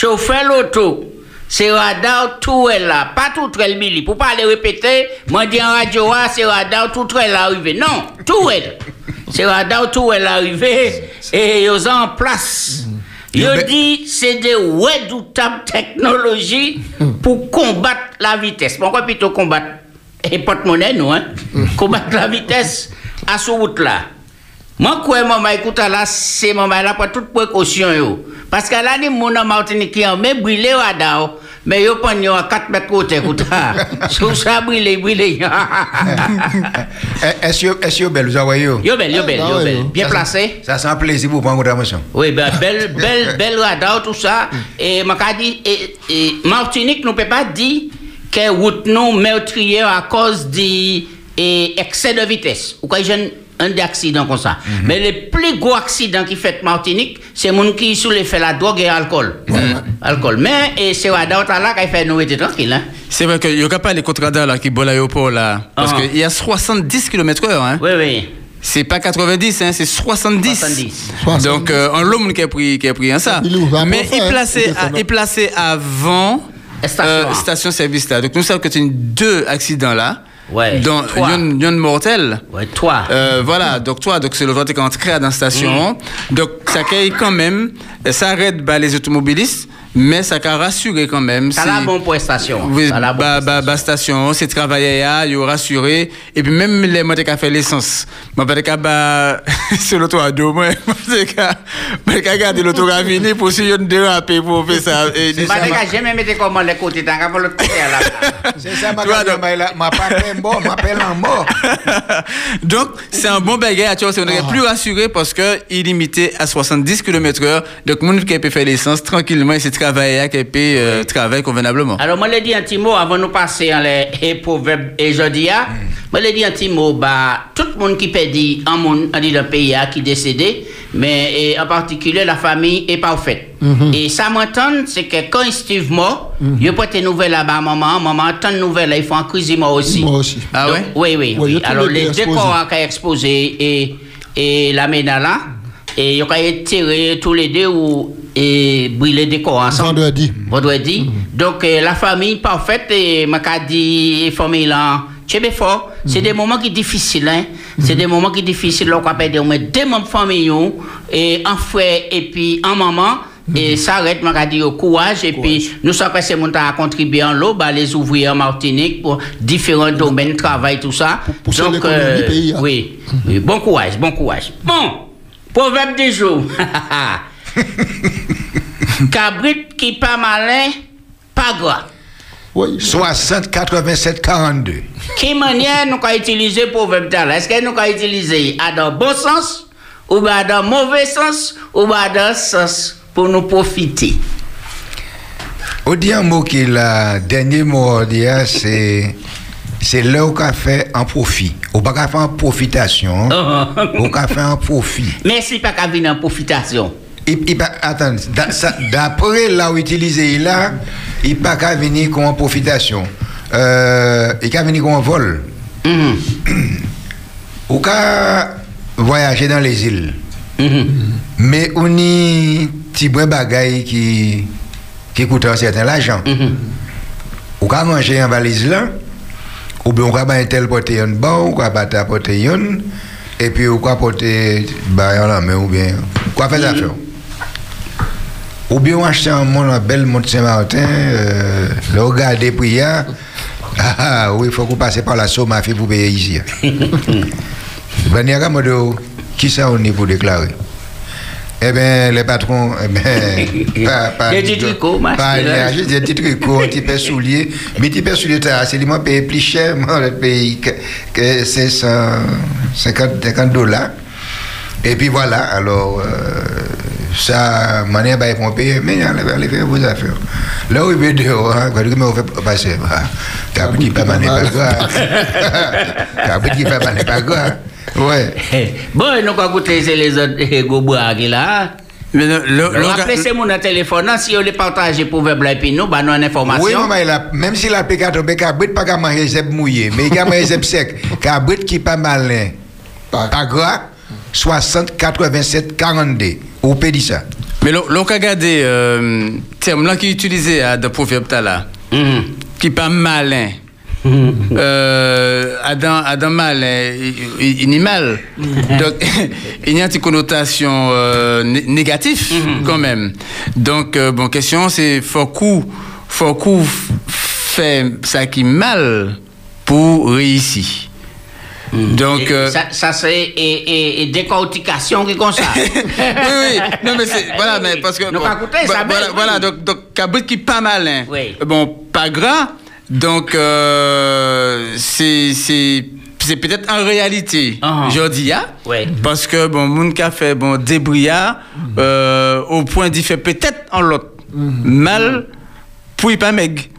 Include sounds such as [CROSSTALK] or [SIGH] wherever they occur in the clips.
chauffeur l'auto, c'est radar tout est là, pas tout est mili. Pour pas le répéter, moi dis en radio, ah, c'est radar tout est là arrivé. Non, tout est là. C'est radar tout est là arrivé et ils ont en place. Ils Yo, ben- dit c'est des redoutables technologies pour combattre la vitesse. Pourquoi plutôt combattre? Et porte-monnaie, nous, hein? Combattre la vitesse à ce route là. Moi, quoi, maman, écoute, là, c'est maman, là, pour toute précaution, yo. Parce que là, les gens en Martinique, qui ont même brûlé radar, mais yo, pas à 4 mètres côté, écoute, Sous ça, brûlé, brûlé. Eh, Est-ce vous envoyez yo? Yo, belle, yo, belle, yo, ouais, belle. yo. Bien placé. Ça sent plaisir pour prendre contravention. Oui, ben, tout ça. Et, m'a qu'a dit, et, Martinique, nous peut pas dire que route nous meurtrière à cause et, excès de vitesse. Ou un, accident comme ça. Mais le plus gros accident qui fait Martinique, c'est moun qui sous l'effet la drogue et l'alcool. Alcool. Mais, et c'est radar là qui fait nous être tranquille, hein. C'est vrai qu'il n'y a pas les contre-radars là qui bolent l'aéroport là. Parce Ah. qu'il y a 70 km/h. Hein. Oui, oui. C'est pas 90, hein, c'est 70. 70. Donc, euh, un l'homme qui a pris, qui a pris un ça. Il Mais il hein, placé, il à, il placé avant Station euh, A. station service là. Donc, nous savons que c'est une- deux accidents là. Ouais, Dont trois. il y a une- il y a une mortelle. Ouais, toi. Euh, voilà, donc toi, donc c'est le vote qui est entré dans la station. Donc ça crée quand même, ça arrête bah, les automobilistes, mais ça a rassuré quand même. Ça la bonne prestation. oui, Ça la bonne bah, bah, bah, station, c'est travaillé là, il a rassuré. Et puis même les motos qui ont fait l'essence. Parce que bah, c'est l'auto à deux, moi. Parce que, parce que regarder l'auto qui a fini pour si on déraper pour faire ça. Gars, j'ai même été comment les côtés, t'as qu'à faire l'autre côté, là. [LAUGHS] C'est ça, ma mort, m'appelle en mort. [LAUGHS] Donc, c'est un bon bagage, tu vois, c'est- on est plus rassuré parce que il est limité à 70 km/h. Donc, monde qui peut faire l'essence tranquillement, il s'est travaillé, qui peut euh, travailler convenablement. Alors, moi, je dis un petit mot avant de nous passer en les proverbes et jeudi. hein. Moi, je dis un petit mot, bah, tout le monde qui peut dire un monde, dit dans le pays hein, qui est décédé, mais et en particulier la famille est parfaite. Et ça m'entend, c'est que quand Steve mort, il peut des nouvelles là-bas, maman, maman, tant de nouvelles, il faut en cuisine moi aussi. Moi aussi. Ah Donc, ouais? Oui, oui. Oui. Alors, les deux corps qui sont exposés et, et la là, et ils ont tiré tous les deux ou et brûler des corps ensemble. Vendredi. Vendredi. Donc, euh, la famille parfaite, et m'a qu'a dit, et famille là, c'est fort. C'est des moments qui sont difficiles, hein. C'est des moments qui sont difficiles, qu'on peut dire, mais deux membres de famille, et un frère, et puis un maman, et ça arrête, m'a dit, au courage, et puis, nous sommes passés mon temps à contribuer en l'eau, bah, les ouvriers en Martinique, pour différents domaines, travail, tout ça. Pour pousser l'économie du pays, hein. oui, oui, bon courage, bon courage. Bon, proverbe du jour. [LAUGHS] [LAUGHS] Cabrit qui pas malin, pas gras. Oui. 60, 87, 42. Quelle manière nous avons utilisé le proverbe Est-ce que nous avons utilisé? Dans le bon sens, ou bien dans le mauvais sens, ou bien dans le sens pour nous profiter? On dit un mot qui le dernier mot, c'est c'est là où on fait un profit. On pas faire en profitation, [LAUGHS] on fait en profit. Merci pas qu'à venir en profitation. Il, il pas- attends, d'après là où utiliser là, il pas qu'à venir comme en profitation. Euh, il qu'à venir comme en vol. Mhm. Ou qu'à voyager dans les îles. Mhm. Mais on y petit bon bagaille qui qui coûte un certain argent. Mhm. Ou qu'à manger en valise là, ou bien on peut un tel porter un ou qu'à battre porter un, et puis ou qu'à porter bah en la main ou bien quoi faire ça faire. Ou bien on achète un mon un bel monte Saint-Martin, euh, le regarder prière. Ah, ah, oui, il faut qu'on passe par la somme à faire pour payer ici. [LAUGHS] Ben, il y a comme de qui ça on est pour déclarer. Eh bien, les patrons, eh bien, [LAUGHS] pas, pas, Des petits tricots, des petits tricots, un petit peu souliers. Mais petit peu souliers, c'est lui payer plus cher, moi, le pays, que, que 550 50 dollars. Et puis voilà, alors, euh, ça, manière, bah, ils vont payer, mais allez, allez faire vos affaires. Là où il veut dehors, hein, quand il fait passer, bah, t'as petit pas mal, pas grave. [LAUGHS] T'as petit pas mal, pas grave. Ouais. Bon, nous avons goûté les autres eh, gros bois qui là. Mais le, le- le- Rappelez c'est mon téléphone, hein, si on les partage pour proverbe là, et puis nous, bah, nous, une information. Oui, maman, il a- même si la pécat tombe, cabrit pas manger zeb mouillé, mais il a manger zeb sec. Cabrit qui pas malin. Pas- Pas gras, 60, 87, 42. Mais l'on a regardé euh, terme là qui est utilisé à dans le proverbe là, Mhm. qui pas malin. euh, Adam, Adam malin, il, il, il est mal. Donc, [LAUGHS] il y a une connotation euh, né- négative quand même. Donc, euh, bon, question, c'est faut coup, faut coup f- fait ça qui est mal pour réussir. Donc, Et euh, ça, ça c'est et, et, et décortication qui comme ça. [LAUGHS] oui, oui. Non, mais c'est. [LAUGHS] Voilà, mais parce que. Bon, écouter, ça voilà, donc, donc, cabrit qui pas malin. Oui. Bon, pas gras. Donc, euh, c'est. c'est c'est peut-être en réalité, Ah. je dis, hein, Oui. parce que bon, a fait bon débrouillard euh, au point d'y faire peut-être en l'autre mal pour y pas meg.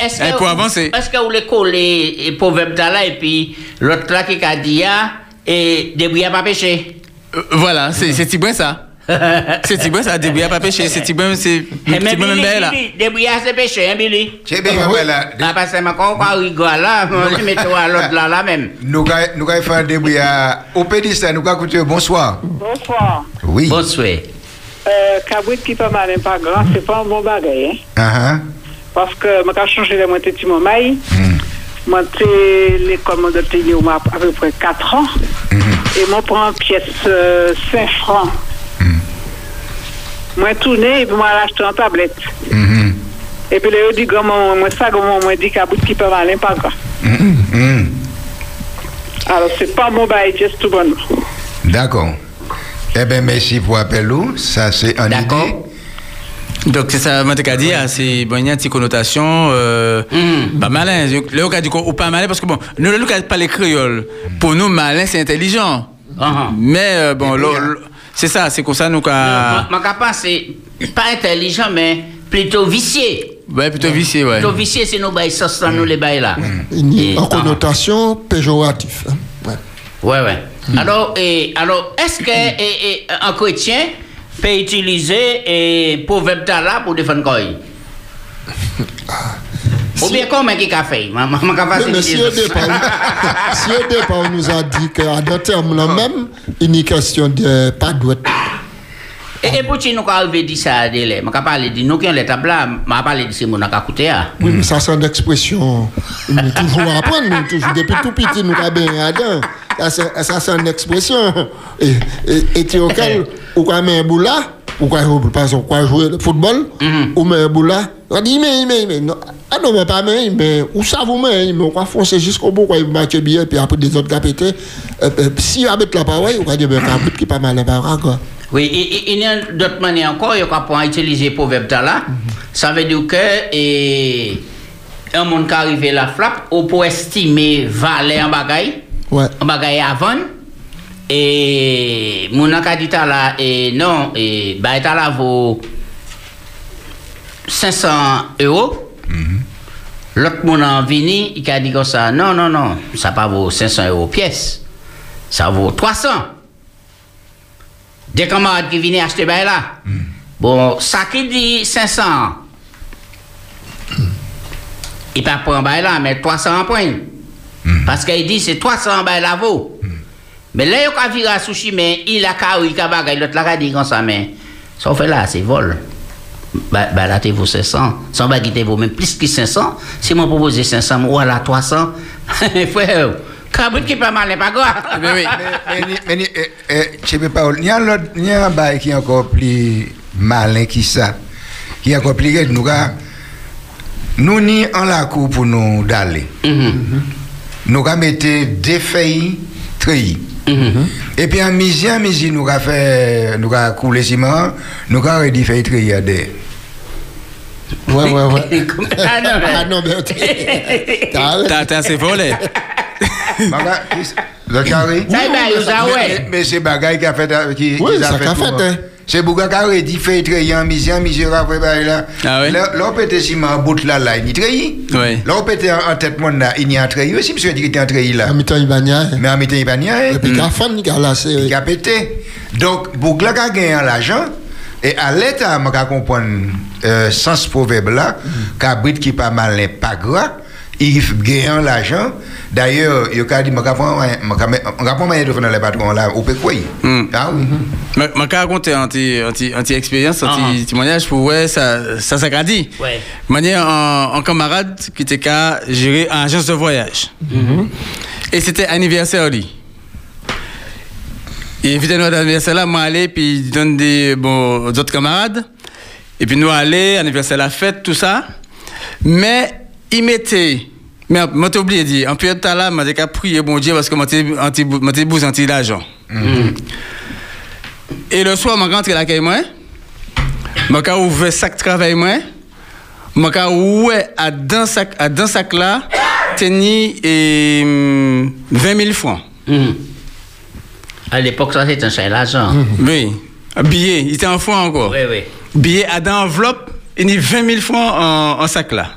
Et Est-ce Eh, que, pour avancer. Est-ce que vous voulez coller les proverbes là et puis l'autre là qui a dit ah, et débrouiller pas péché. Euh, voilà, c'est c'est Tibouin ça. [LAUGHS] C'est Tibouin ça, débrouillard pas péché. C'est Tibouin, c'est Et même Tibouin même là. Billy, débrouiller c'est péché, hein, Billy? C'est bien, voilà. Ah, parce que quand on rigole là, on met à l'autre là, là même. Nous allons nous allons faire un début à- au pédistan. Nous allons écouter bonsoir. Bonsoir. Oui. Bonsoir. Euh, Cabrit qui pas mal, pas grand, c'est pas un bon bagage. Hein? Ah, ah. Parce que je vais changer les moitiés de mon maille. Hmm. Moi, j'ai l'école de télé à peu près 4 ans. Et moi, prends une pièce euh, 5 francs. Moi, tourné et puis moi, l'acheter en tablette. Mhm. Et puis, là, je dis, grand maman, moi, ça, grand maman, moi, dit Cabrit qui pas mal, pas grand. Mhm. Mhm. Alors, c'est pas mon bail, juste tout bon. D'accord. Eh bien, merci pour l'appel. ou. Ça, c'est un idée. Donc c'est ça, moi t'ai dit, ah, c'est bon, il y a une petite connotation euh, Mm. pas malin. Là, a dit qu'on ou pas malin parce que bon, nous, nous, pas les créoles. Pour nous, malin, c'est intelligent. Ah, Mais euh, bon, là, là, c'est ça, c'est comme ça, nous, ah. qu'à. Ma capable, c'est pas intelligent, mais plutôt vicié. Ouais, plutôt vicié, ouais. Plutôt vicié, c'est nos bails, ça, ça, nous les bails là. Une- Et- en ah. connotation péjorative. hein. Ouais. Ouais, ouais. Alors, et, alors est-ce que et, et, un chrétien peut utiliser et proverbe là pour défendre quoi Ou bien comment qui a fait au départ, nous a dit qu'à deux termes là même, il est question de pas douette. Et, et pour qui nous avons dit ça à délai Je parler de nous qui ont les tables là, je parler de ce qu'on a écouté. ah. Oui, mais ça c'est une expression. Nous toujours apprendre, nous toujours depuis tout petit nous avons bien. Ça c'est une expression. Et ou quoi met un bout là, ou exemple quoi jouer le football, ou met un bout là. On dit mais mais mais non. Ah non mais pas mais mais où ça vous met mais on va foncer jusqu'au bout quoi il match bien puis après des autres gars pété. Si avec la parole, on va dire ben un qui pas mal quoi. Oui, et- il y a d'autres manières encore, il y a pas utiliser le proverbe là. Ça veut dire que et, un monde qui arrive à la flappe, on peut estimer valer en bagaille. Ouais. un bagay avant et mon a dit ta là et non et bah là vaut 500 euros. L'autre mon a vini il a dit comme ça non non non ça pas vaut 500 euros pièce. Ça vaut 300 des camarades qui viennent acheter bah là. Bon ça qui dit 500 il pas prendre bah là mais 300 en point parce qu'il dit c'est 300 balles la vaut. Mais là, il a viré à sushi, mais il a carré, il a bagay, l'autre l'a dit comme ça, mais ça fait là, c'est vol. Bah, bah là, tu vaut 500. Sans bagay, tu vaut même plus que 500. Si moi propose 500, ou à la 300, frère, cabrit qui pas mal, n'est pas grave. Mais oui. Mais, mais, mais, eh, eh, je sais pas, il y a y a un bail qui est encore plus malin qui ça, qui est encore plus grand. Nous, nous ni en la cour pour nous d'aller. Mhm, Nous avons mis deux feuilles treillis. Et puis en midi, en midi, nous avons fait, nous avons coulé ciment, nous avons réduit à des. Ouais ouais ouais. [LAUGHS] Ah non, mais- Ah non mais t'as. T'as assez volé. Le carré va, Mais- ouais. mais- Mais c'est bagaille qui a fait. Qui, Oui, qui a ça pour fait, hein. C'est Bouga qui a réduit feuilles treillis en midi, après bail là. Ah oui? Là, on peut être ciment en bout là, là, il y a treillis. Oui. Là, on peut être en tête, mon là, il y a un treillis aussi, monsieur dit qu'il était en là. En il va nier. Mais en il n'y a pas de rien, Et puis fin il a lassé. Il a pété. Donc, a gagné l'argent. Et à l'état, je vais comprendre euh, sens proverbe là, qu'un qui pas mal n'est pas gras, il gagne l'argent. D'ailleurs, il a dit, je vais prendre un de faire dans les patrons là. Hmm. Ah oui. Je vais raconter un petit expérience, un Ah, petit témoignage pour ouais, ça, ça s'agrandit. Ouais. Manière un, un camarade qui était qu'à gérer une agence de voyage. Et c'était anniversaire lui. Et évidemment, à l'anniversaire là, moi aller, puis il donne des bon, aux autres camarades. Et puis nous aller, anniversaire la fête, tout ça. Mais il mettait, mais moi t'ai oublié de dire, en période de temps là, qu'à prier bon Dieu parce que moi t'ai de l'argent. Et le soir, je rentre à la caille, moi. Je ouvrir sac de travail, moi. Je ouais, à dans sac, à dans sac là, tenir et, hum, 20 000 francs. Mhm. À l'époque, ça, c'était un cher l'argent. [LAUGHS] Oui. Un billet, il était en francs encore. Oui, oui. Billet à dans enveloppe, il y a 20 000 francs en, en sac là.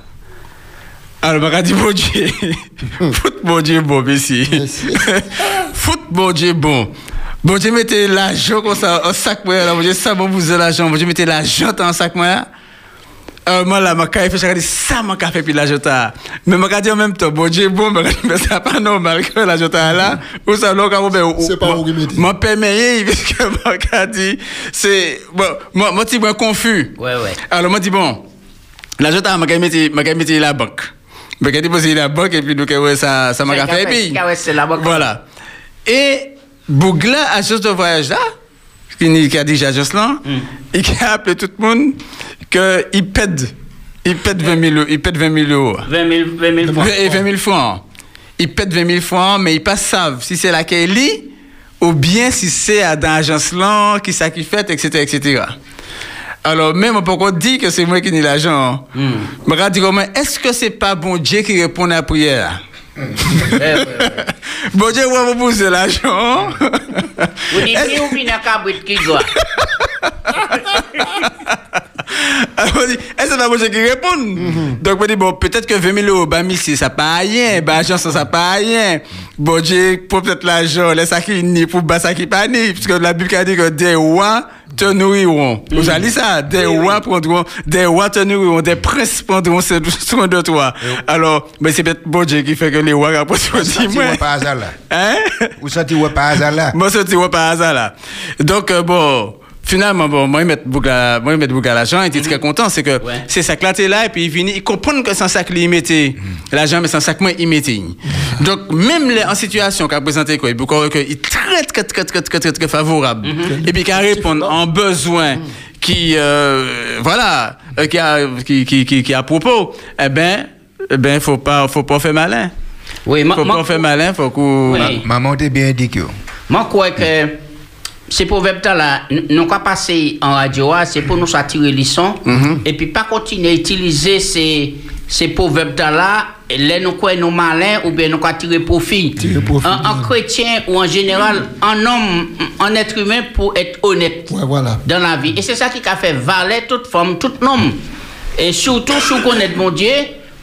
Alors, je me dit, bon Dieu, [LAUGHS] foot bon Dieu bon, ici. [LAUGHS] Foot bon Dieu bon. Bon Dieu, mettez l'argent comme ça, en sac, moi, là, bon Dieu, ça, bon, vous avez l'argent, bon Dieu, mettez l'argent en sac, moi, là. Alors, moi, là, ma café, fait, je dis, ça, mon café, puis l'argent, là. Mais, je dit en même temps, bon Dieu, bon, mais c'est pas normal que l'argent, là, ou ça, là, quand on C'est pas où il met. Moi, permet, [LAUGHS] parce que, moi, dit, c'est, bon, moi, moi, je suis confus. Ouais, ouais. Alors, moi, dis bon, l'argent, là, je vais mettre la banque. Je vais déposer la banque, et puis, donc, ouais, ça, ça m'a C'est fait, et puis. qu'à- ouais, c'est la banque. Voilà. Et Bougla, agence de voyage là, qui a dit agence là, et qui a appelé tout le monde qu'il pète, il pète 20 000 euros. Il pète 20 000 euros. 20 000, 20 000 francs. Et 20 000 francs. Il pète 20 000 francs, mais ils pas savent si c'est la Kelly ou bien si c'est à dans l'agence là, qui ça qui fait, etc., etc. Alors, même on dire que c'est moi qui ai l'argent. Je me dis comment, est-ce que c'est pas bon Dieu qui répond à la prière? Bonje wè mwen pousse la chan Ou di ki ou mi nakabwit ki gwa E se pa bonje ki repoun Donk mwen di bon Petèt ke 20 000 ou ba misi sa pa ayen Ba ajan sa sa pa ayen Bonje pou ptet la chan Lè sa ki ni pou ba sa ki pa ni Piske la bib ka di kon de wè te nourriront. Vous dit ça? Des rois prendront, des rois te nourriront, des princes prendront soin de toi. Alors, mais c'est peut-être bon Dieu qui fait que les rois Ou senti dis, ouais par hasard là. Hein? Ou senti ouais par hasard là. Moi, c'est vois par hasard là. Donc, euh, bon, finalement, bon, moi, il met beaucoup à, moi, il met beaucoup à l'argent, il était très content, c'est que Ouais. c'est ça que là, t'es là, et puis il vient, il comprend que c'est un sac, il mettait l'argent, mais c'est un sac, moi, il mettait. Donc, même les, en situation qu'a présenté, quoi, il que, est très, très, très, très, très, très, très favorable. Et puis, qu'il répond en besoin qui, euh, voilà, euh, qui a, qui, qui, qui, qui a à propos, eh ben, eh ben, faut pas, faut pas faire malin. Oui, moi, Faut moi- pas faire malin, faut qu'on, Oui. Maman t'es bien indiqué. Moi, je crois que ces proverbes là, nous pas passer en radio, ah, c'est pour nous attirer les sons, et puis pas continuer à utiliser ces, ces proverbes là, et là, nous quoi nous malins, ou bien nous quoi tirer profit. Profit. En, en chrétien ou en général, un homme, un être humain pour être honnête Ouais, voilà. dans la vie. Et c'est ça qui a fait valer toute femme, tout homme. Et surtout, si vous connaissez mon Dieu,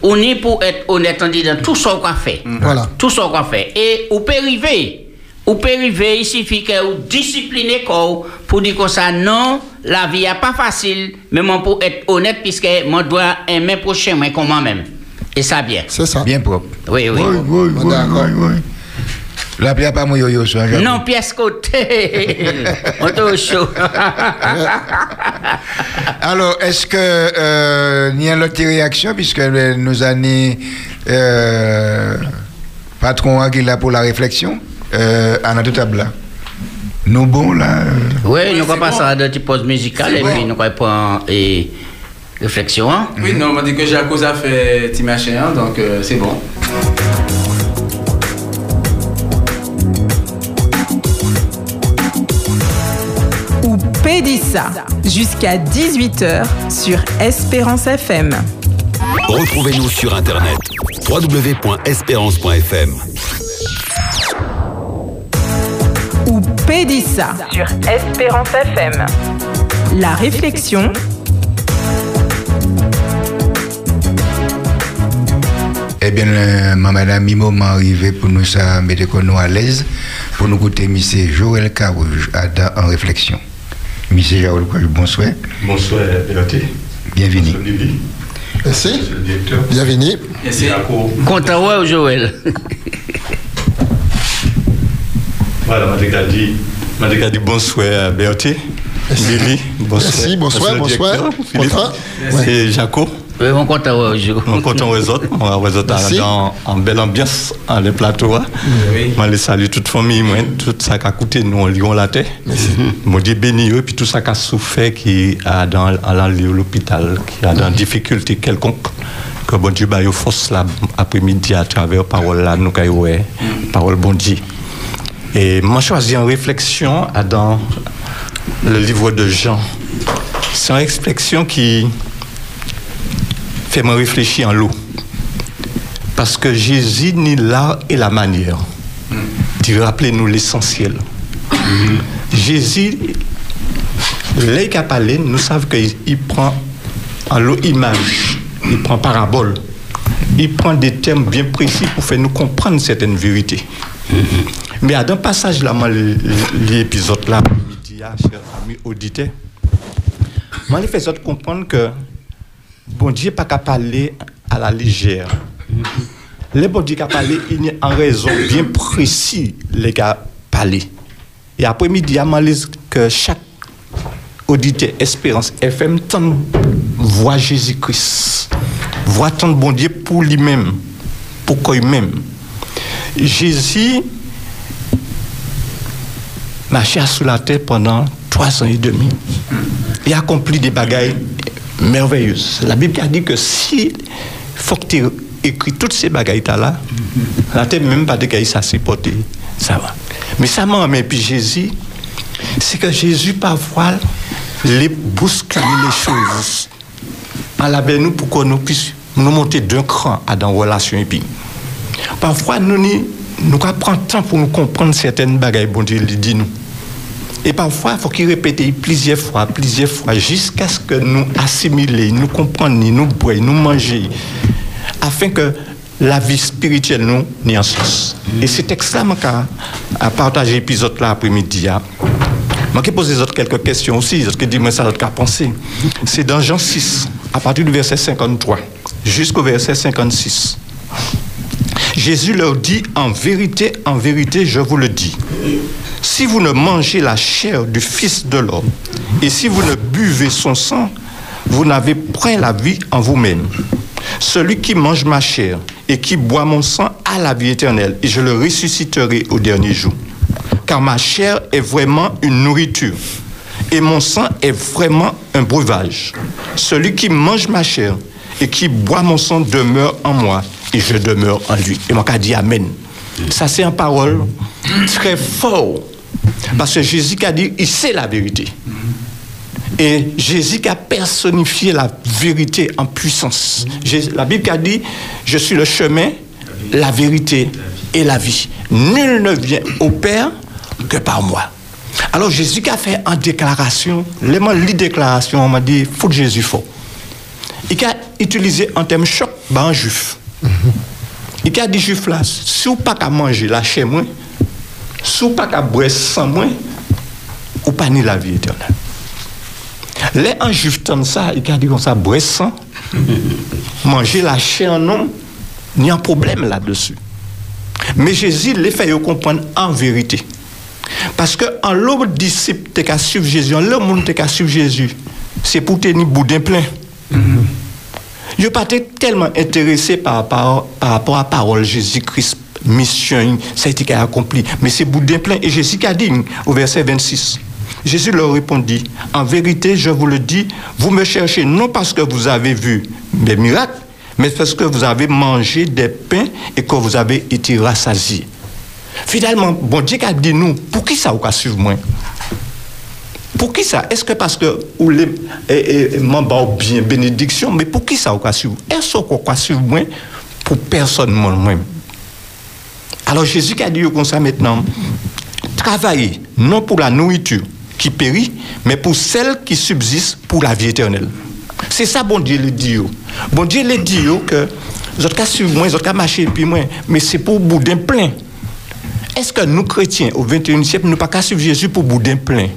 on est pour être honnête en disant tout ce qu'on fait. Voilà. Tout ce qu'on fait. Et vous pouvez arriver. Vous pouvez arriver, il suffit que vous disciplinez corps pour dire comme ça, non, la vie n'est pas facile, mais moi pour être honnête, puisque moi dois aimer prochain, moi comme moi-même. Et ça bien. C'est ça. Bien propre. Oui, oui. Oui, oui, oui, oui, oui. Là, il n'y a pas mon yo-yo. Non, pièce côté. [LAUGHS] On est au chaud. Alors, est-ce que euh, il y a une autre réaction, puisque nous avons euh, patron qui est là pour la réflexion, euh, à notre table là. Nous bons là. euh, Oui, nous allons passer bon. à des pauses musicales et bon. puis nous allons prendre et réflexion. hein. Oui, non, on m'a dit que cause à faire petit machin, hein, donc euh, c'est bon. ou Pédissa jusqu'à 18h sur Espérance FM. Retrouvez-nous sur Internet www.espérance.fm. Pédissa sur Espérance FM. La réflexion. Eh bien, euh, ma madame, mi moment arrivé pour nous ça mettre nous à l'aise, pour nous écouter M. Joël Carouge à- dans- en réflexion. M. Joël Carouge, bonsoir. Bonsoir, Péloté. Bienvenue. Bonsoir. Merci. Monsieur le directeur. Bienvenue. Merci. Content, Joël. [LAUGHS] Voilà, on dit Je dit bonsoir à Berthe, Billy, bonsoir. Merci, bonsoir, bonsoir. Philippe, Et Jaco. Oui, mon compte à vous, je- On compte aux autres, on va aux autres dans en belle ambiance, en les plateaux. hein. Moi, les salue toute famille, moi, tout ça qui a coûté, nous, on lion la terre. Mon Dieu béni eux, puis tout ça qui a souffert, qui a dans l'hôpital, qui a dans difficulté quelconque. Que bon Dieu, bah, force là, après-midi, à travers parole là, nous, qu'il ouais, parole bon Dieu. Et moi, choisi en réflexion dans le livre de Jean. C'est une réflexion qui fait me réfléchir en l'eau. Parce que Jésus ni l'art et la manière de rappeler nous l'essentiel. Jésus, les parlé, nous savons qu'il il prend en l'eau image, il prend parabole, il prend des termes bien précis pour faire nous comprendre certaines vérités. Mais à un passage là, l'épisode là, moi, il fait ça de comprendre que bon Dieu pas qu'à parler à la légère. Le bon Dieu qui a parlé, il y a en raison bien précis les gars parler. Et après-midi, demandé que chaque auditeur Espérance FM tente voix Jésus-Christ, voix tant bon Dieu pour lui-même, pour lui-même. Jésus marchait sur la terre pendant trois ans et demi et accompli des bagailles merveilleuses. La Bible a dit que si faut que tu écris toutes ces bagailles là, la terre même pas de ça supporter, ça va. Mais ça m'a amené puis Jésus, c'est que Jésus parfois les bousculer les choses. En la nous pour que nous nous monter d'un cran à dans relation Parfois, nous, nous prenons temps pour nous comprendre certaines bagailles, bon Dieu dit nous. Et parfois, il faut qu'il répète plusieurs fois, plusieurs fois, jusqu'à ce que nous assimiler, nous comprenions, nous boire, nous manger, afin que la vie spirituelle nous n'y en sens. Et c'est extrêmement à partager l'épisode là après-midi. hein. Moi qui pose les autres quelques questions aussi, qui disent, mais ça, qu'à penser. C'est dans Jean 6, à partir du verset 53, jusqu'au verset 56. Jésus leur dit, en vérité, en vérité, je vous le dis, si vous ne mangez la chair du Fils de l'homme et si vous ne buvez son sang, vous n'avez point la vie en vous-même. Celui qui mange ma chair et qui boit mon sang a la vie éternelle et je le ressusciterai au dernier jour. Car ma chair est vraiment une nourriture et mon sang est vraiment un breuvage. Celui qui mange ma chair et qui boit mon sang demeure en moi et je demeure en lui. Et moi, qu'a dit Amen. Ça, c'est une parole très forte. Parce que Jésus a dit, il sait la vérité. Et Jésus a personnifié la vérité en puissance. La Bible a dit, je suis le chemin, la vérité et la vie. Nul ne vient au Père que par moi. Alors Jésus a fait en déclaration, les mots les déclaration, on m'a dit, faut que Jésus faut. Il a utilisé un terme choc, ben, un juif. Il a dit juif là, si vous pas qu'à manger la chair moi, si vous pas qu'à boire sang moi, ou pas ni la vie éternelle. Les un juif ça, il a dit comme ça, boire sang, [LAUGHS] manger la chair en homme, il y a un problème là-dessus. Mais Jésus les fait comprendre en vérité. Parce que en l'autre disciple t'es qu'à suivre Jésus, en l'autre monde t'es qu'à suivre Jésus, c'est pour tenir boudin plein. N'ai pas été tellement intéressé par, par rapport à la parole Jésus-Christ, mission, ça a été accompli. Mais c'est boudin plein. Et Jésus a dit au verset 26. Jésus leur répondit, en vérité, je vous le dis, vous me cherchez non parce que vous avez vu des miracles, mais parce que vous avez mangé des pains et que vous avez été rassasiés. Finalement, bon Dieu a dit nous, pour qui ça vous suivre moi? Pour qui ça? Est-ce que parce que ou les et, et, ont bien bénédiction, mais pour qui ça a suivre? Est-ce qu'on va suivre moi pour personne moi-même Alors Jésus a dit comme ça maintenant, travaillez non pour la nourriture qui périt, mais pour celle qui subsiste pour la vie éternelle. C'est ça, bon Dieu le dit. Bon Dieu le dit que vous qu'à suivre moi, vous qu'à marcher puis moi, mais c'est pour boudin plein. Est-ce que nous, chrétiens, au 21e siècle, nous pas qu'à suivre Jésus pour boudin plein?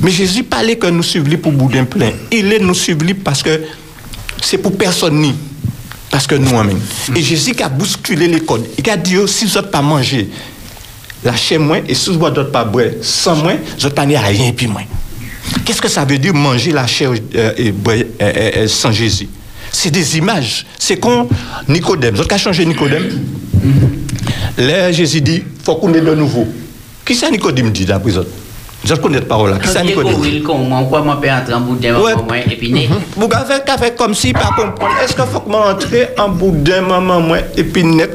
Mais Jésus parlait que nous suivons pour boudin plein. Il est nous suivre parce que c'est pour personne ni. Parce que nous, amen. Et Jésus qui a bousculé les codes. Il a dit, oh, si vous n'avez pas mangé lâcher moins, et si vous d'autres pas boire sans moins, vous n'avez pas ni à rien et puis moins. Qu'est-ce que ça veut dire manger la chair euh, et euh, euh, sans Jésus? C'est des images. C'est comme Nicodème. Vous avez changé Nicodème? Là, Jésus dit, il faut qu'on ait de nouveau. Qui ça Nicodème dit d'après vous Vous connaissez cette parole là. Qui ça Nicodème? Moment et puis. Vous avez comme si pas comprendre. Est-ce qu'il faut que je entre en bout d'un moment moi, et puis net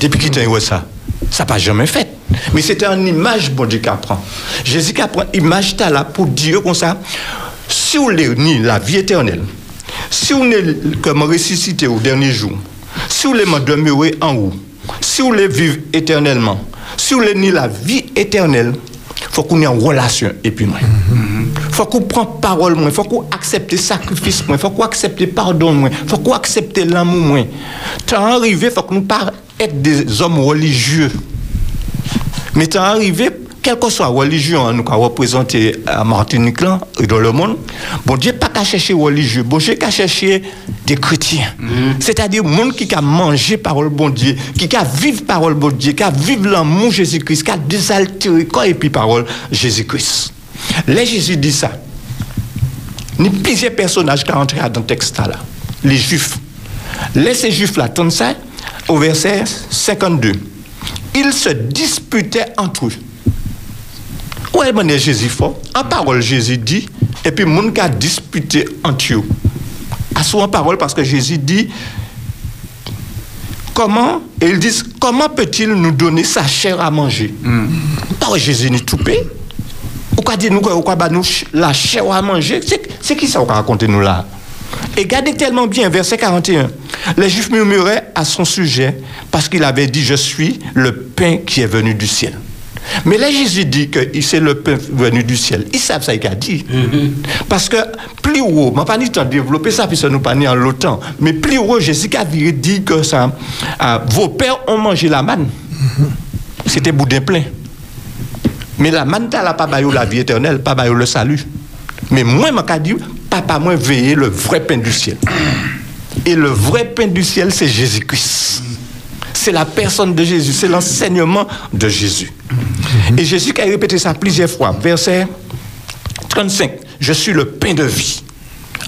depuis qu'il t'a eu ça Ça n'a pas jamais fait. Mais c'était une image bon Dieu qui apprend. Jésus qui apprend image là pour dire comme ça. Si voulez ni la vie éternelle, si vous voulez comme ressusciter au dernier jour, si voulez me demeurer en haut, si vous voulez vivre éternellement, si vous voulez ni la vie éternelle, faut qu'on ait en relation et puis moi. Faut qu'on prenne parole moins, faut qu'on accepte le sacrifice moins, faut qu'on accepte le pardon moins, faut qu'on accepte l'amour moins. Tant arrivé, faut que nous pas être des hommes religieux. Mais tant arrivé, quelle que soit la religion, hein, nous avons représenté à Martinique là, et dans le monde, bon Dieu pas qu'à chercher religieux, bon Dieu qu'à chercher des chrétiens. C'est-à-dire monde qui a mangé parole bon Dieu, qui a vivre parole bon Dieu, qui a vivre l'amour Jésus-Christ, qui a désaltéré quoi et puis parole Jésus-Christ. Là Jésus dit ça. Ni plusieurs personnages qui rentrent dans le texte là. Les juifs. Laissez ces juifs là, ça au verset 52. Ils se disputaient entre eux. Où est le Jésus fort? En parole, Jésus dit, et puis monde qui a disputé entre eux. À son parole, parce que Jésus dit, comment, et ils disent, comment peut-il nous donner sa chair à manger? Que Jésus n'est tout payé. Pourquoi dire nous bah nous la chair à manger? C'est qui ça qu'on raconter nous là? Et regardez tellement bien, verset 41. Les Juifs murmuraient à son sujet parce qu'il avait dit Je suis le pain qui est venu du ciel. Mais là, Jésus dit que c'est le pain venu du ciel. Ils savent ça qu'il a dit. Parce que plus haut, je pas ni temps développer ça, puisque nous pas ni en l'OTAN, mais plus haut, Jésus a dit que ça, ah, vos pères ont mangé la manne. C'était boudin plein. Mais la manne, la pas baillot la vie éternelle, pas baillot le salut. Mais moi, je dit, papa, moi, veiller le vrai pain du ciel. Et le vrai pain du ciel, c'est Jésus-Christ. C'est la personne de Jésus, c'est l'enseignement de Jésus. Et Jésus qui a répété ça plusieurs fois. Verset 35. Je suis le pain de vie.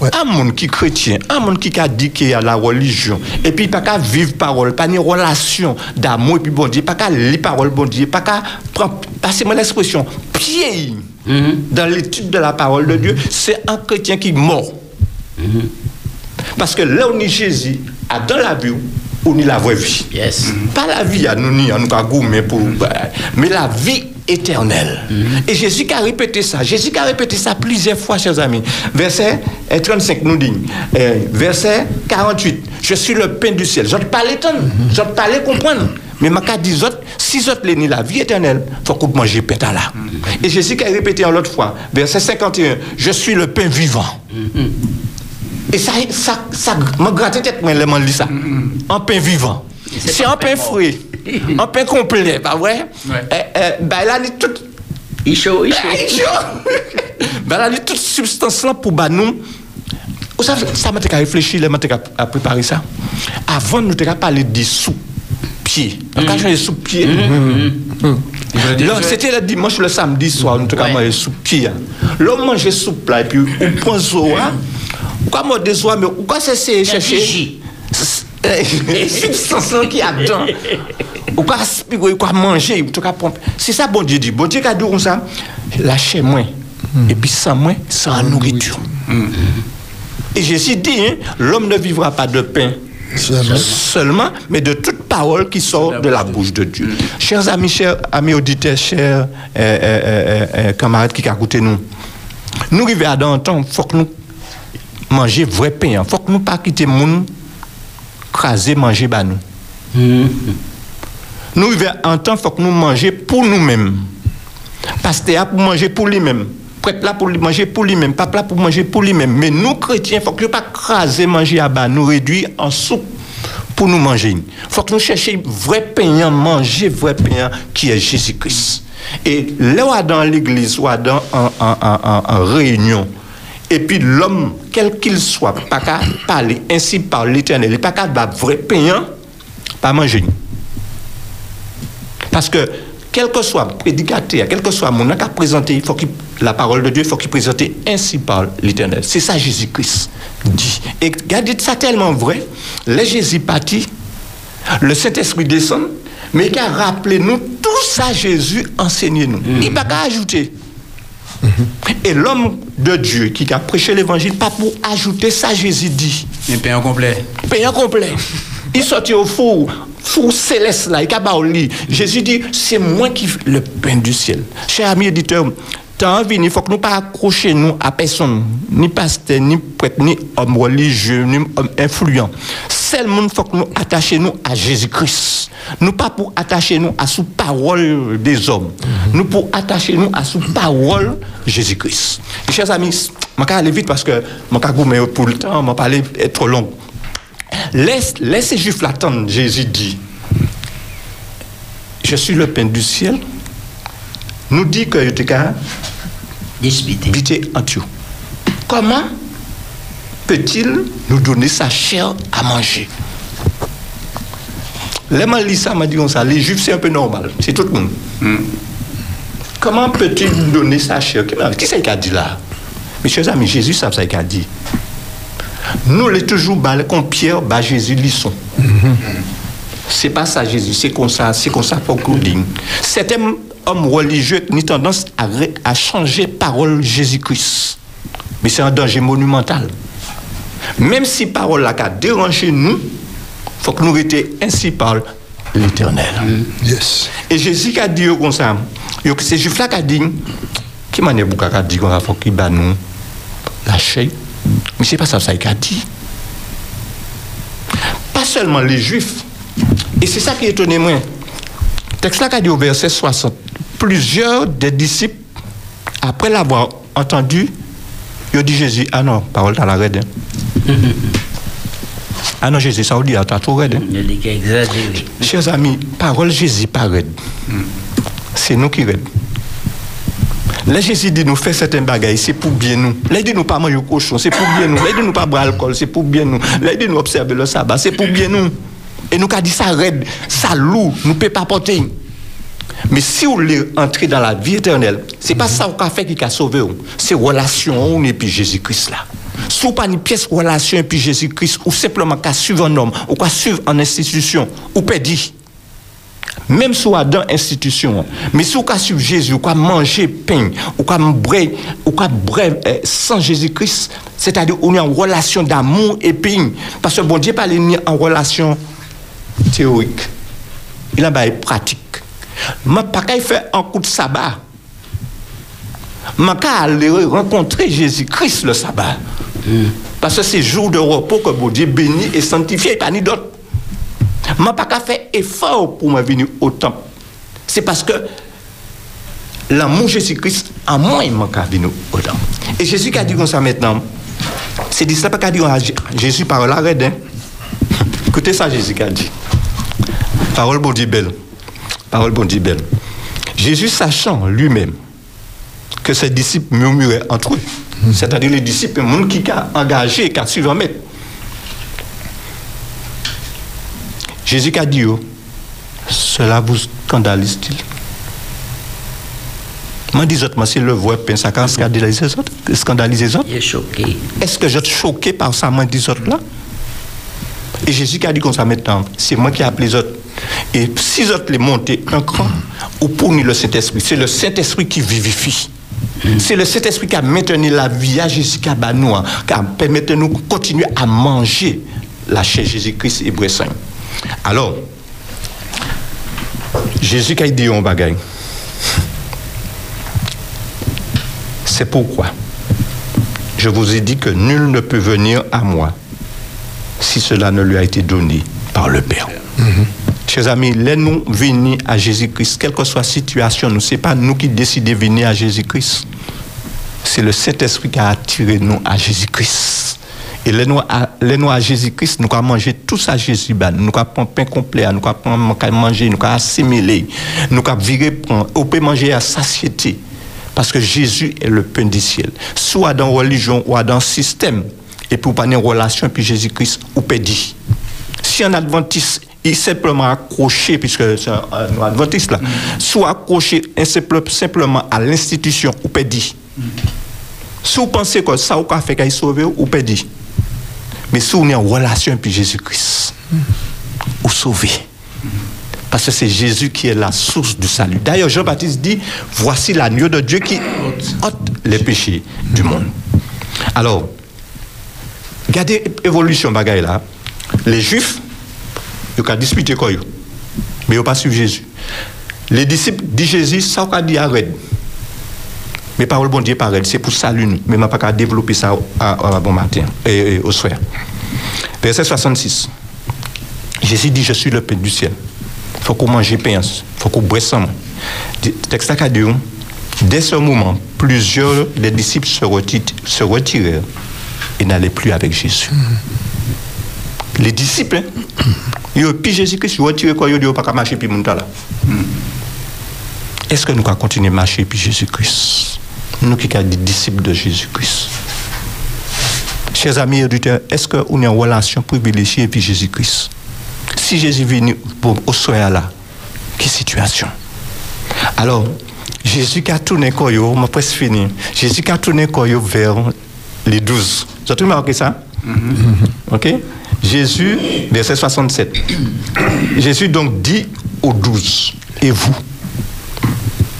Un monde qui est chrétien, un monde qui a dit qu'il y a la religion, et puis pas qu'à vivre parole, pas une relation d'amour, et puis bon Dieu, pas qu'à lire parole, bon Dieu, pas qu'à prendre, passez-moi l'expression, pied dans l'étude de la parole de Dieu, c'est un chrétien qui mort. Parce que là où est Jésus, a dans la vie, on est la vraie vie. Yes. Pas la vie à nous, ni à nous, gourmet pour, mais la vie éternelle. Et Jésus qui a répété ça. Jésus qui a répété ça plusieurs fois, chers amis. Verset euh, 35 nous dit, euh, verset 48, je suis le pain du ciel. Je te parle tant, je te parle comprendre. Mais ma dit autres, si autres les ni la vie éternelle, faut qu'on mange pain là. Et Jésus qui a répété en l'autre fois, verset 51, je suis le pain vivant. E sa, sa, sa, mwen gratte tet mwen lèman li sa. An pen vivan. Se an pen fwe. An pen komple, pa vwe? Ba la li tout... I chou, i chou. Eh, I chou! [LAUGHS] Ba la li tout substans la pou ba nou. Ou sa, sa mwen te ka reflechi, lèman te ka prepari sa. Avon nou te ka pale di sou piye. An ka chan de sou piye. Lò, sete mm-hmm. mm-hmm. mm-hmm. le dimanche, le samdi swa, nou te ka manje sou piye. Lò manje sou play, pi ou pon zo a... Pourquoi moi des oies, mais pourquoi c'est [LAUGHS] c'est chercher les substances qui a dedans ou quoi aspirer ou quoi manger ou tout cas pomper c'est ça bon Dieu dit. Bon Dieu a dit comme ça lâchez moi. Et puis sans moi sans nourriture. et Jésus dit hein, l'homme ne vivra pas de pain Seulement. seulement, mais de toute parole qui sort de la bouche de Dieu. Chers amis, chers amis auditeurs, chers euh, euh, euh, euh, camarades qui écoutent nous, nous arrivons à dans un temps, il faut que nous mangions vrai pain. Il faut que nous pas quitter monde, craser, manger bah nous. Nous arrivons à un temps, il faut que nous mangions pour nous-mêmes. Pasteur pour manger pour lui-même. Prêtre là pour manger pour lui-même. Papa là pour manger pour lui-même. Mais nous, chrétiens, il faut que nous pas craser, manger à bas, nous réduire en soupe pour nous manger. Il faut que nous cherchions vrai pain, manger vrai pain qui est Jésus-Christ. Et là, dans l'église, ou dans en, en, en, en réunion, et puis l'homme, quel qu'il soit, pas qu'à parler ainsi par l'éternel, pas qu'à bah, vrai pain, pas manger. Parce que quel que soit prédicateur, quel que soit mon qui a présenté, il faut la parole de Dieu, il faut qu'il présente ainsi par l'Éternel. C'est ça Jésus-Christ dit. Et regardez ça tellement vrai. Les Jésus parti, le Saint-Esprit descend, mais il a rappelé nous tout ça Jésus enseignait nous. Il n'a pas ajouter. Et l'homme de Dieu qui a prêché l'évangile, pas pour ajouter ça Jésus dit. Mais payant complet. Payant complet. Il sortit au four, four céleste là, il a au lit. Jésus dit, c'est moi qui le pain du ciel. Cher ami éditeur, tant il faut que nous pas accrocher nous à personne, ni pasteur, ni prêtre, ni homme religieux, ni homme influent. Seulement, il faut que nous attachions nous à Jésus-Christ. Nous pas pour attacher nous à sous parole des hommes. Nous pour attacher nous à sous parole Jésus-Christ. Chers amis, je vais aller vite parce que je vais pour le temps, je vais pas aller trop long. Laisse, laisse juifs l'attendre, Jésus dit. Je suis le pain du ciel. Nous dit que je Disputé. en. Comment peut-il nous donner sa chair à manger Les m'a dit comme ça, les juifs c'est un peu normal, c'est tout le monde. Comment peut-il nous donner sa chair Qui c'est qui a dit là? Mes chers amis, Jésus savent ça qu'il a dit. Nous, les toujours balles comme Pierre, bah Jésus lisson. C'est pas ça Jésus, c'est comme ça, c'est comme ça pour Claudine. Certains hommes religieux ont tendance à, ré- à changer parole Jésus-Christ. Mais c'est un danger monumental. Même si parole là a dérangé nous, faut que nous restions ainsi par l'éternel. Yes. Et Jésus a dit comme ça, yo que ces juifs là qui a dit, qui m'a dit a dit qu'on faut qu'il bat nous lâcher. Mais c'est pas ça ça qu'il a dit. Pas seulement les juifs. Et c'est ça qui étonne moi. Texte là qui a dit au verset 60, plusieurs des disciples, après l'avoir entendu, ils ont dit Jésus, ah non, parole dans la raide. hein. [LAUGHS] ah non, Jésus, ça veut dire, t'as trop raide. hein. Il dit exagéré. Chers amis, parole Jésus pas raide. C'est nous qui raide. Là, Jésus dit nous faire certains bagailles, c'est pour bien nous. Là, il dit nous pas manger au cochon, c'est pour bien nous. Là, il dit nous pas boire alcool, c'est pour bien nous. Là, il dit nous observer le sabbat, c'est pour bien nous. Et nous qu'a dit ça raide, ça lourd, nous ne pouvons pas porter. Mais si vous voulez entrer dans la vie éternelle, c'est pas ça qu'on a fait qui a sauvé. C'est relation et puis Jésus-Christ là. Si vous pas une pièce relation et puis Jésus-Christ, ou simplement qu'à suivre un homme, ou qu'à suivre en institution, ou pédi. Même si vous êtes dans l'institution, mais si vous suivre Jésus, vous manger pain, vous avez boire euh, sans Jésus-Christ, c'est-à-dire on est en relation d'amour et pain. Parce que bon Dieu pas ni en relation théorique. Il a une pratique. Je ne pas faire un coup de sabbat. Je aller rencontrer Jésus-Christ le sabbat. Parce que c'est jour de repos que Dieu bénit et sanctifie, pas ni d'autre. Je ne pas faire effort pour me venir au temple. C'est parce que l'amour Jésus-Christ, en moi, il m'a venir au temple. Et Jésus qui a dit comme ça maintenant, c'est dit ça pas à J- Jésus par l'arrêt. Hein? Écoutez ça, Jésus qui a dit. Parole bon Dieu belle. Parole bon Dieu belle. Jésus sachant lui-même que ses disciples murmuraient entre eux, c'est-à-dire les disciples, le monde qui a engagé, qui a suivi un maître. Jésus qui a dit, oh, cela vous scandalise-t-il? Moi, dis autres, moi, si le voix pense à scandaliser les autres, scandaliser les autres. Il est choqué. Est-ce que je suis choqué par ça, moi, dis autres là Et Jésus qui a dit comme ça maintenant, c'est moi qui ai appelé les autres. Et si autres les monter un cran, ou pour nous le Saint-Esprit, c'est le Saint-Esprit qui vivifie. C'est le Saint-Esprit qui a maintenu la vie à Jésus qui a nous, qui a permis de nous continuer à manger la chair Jésus-Christ et Bressin. Alors, Jésus qui a dit un bagaille. [LAUGHS] C'est pourquoi je vous ai dit que nul ne peut venir à moi si cela ne lui a été donné par le Père. Chers amis, laissez-nous venir à Jésus-Christ, quelle que soit la situation, nous, ce n'est pas nous qui décidons de venir à Jésus-Christ. C'est le Saint-Esprit qui a attiré nous à Jésus-Christ. Et laissez-nous à, laissez-nous à Jésus-Christ, nous allons manger tout à Jésus, nous allons prendre pain complet, nous allons manger, nous allons assimiler, nous allons virer, on peut manger à satiété. Parce que Jésus est le pain du ciel. Soit dans la religion ou dans le système, et pour pas une relation, puis Jésus-Christ, ou pédit. Si un adventiste il simplement accroché, puisque c'est un, un adventiste là, soit accroché simple- simplement à l'institution ou pédi. Si vous pensez que ça, vous fait qu'il sauvé ou pédi. Mais si on est en relation avec Jésus-Christ, ou sauvé. Parce que c'est Jésus qui est la source du salut. D'ailleurs, Jean-Baptiste dit, voici l'agneau de Dieu qui ôte les péchés du monde. Alors, regardez l'évolution bagaille là. Les Juifs, ils disputé quoi. Mais ils n'ont pas suivi Jésus. Les disciples disent Jésus, ça on dit arrête. Mais parole bon Dieu pareil, c'est pour salut nous. Mais je pas développer ça à, à- à bon matin et, au soir. Verset 66. Jésus dit, je suis le pain du ciel. Faut qu'on mange pain, il faut qu'on boive. Le texte a dit, dès ce moment, plusieurs des disciples se reti- se retirèrent et n'allaient plus avec Jésus. Les disciples, hein, ils ont puis Jésus-Christ, ils ont retiré quoi, ils ont pas marcher puis monter là. Est-ce que nous allons continuer à marcher puis Jésus-Christ? Nous qui sommes des disciples de Jésus-Christ. Chers amis auditeurs, est-ce qu'on est en relation privilégiée avec Jésus-Christ? Si Jésus pour- au soir là, quelle situation? Alors, Jésus qui a tourné Koyo, m'a presque fini. Jésus qui a tourné Koyo vers les douze. Vous avez remarqué ça? Ok Jésus, verset 67. Jésus donc dit aux douze, et vous,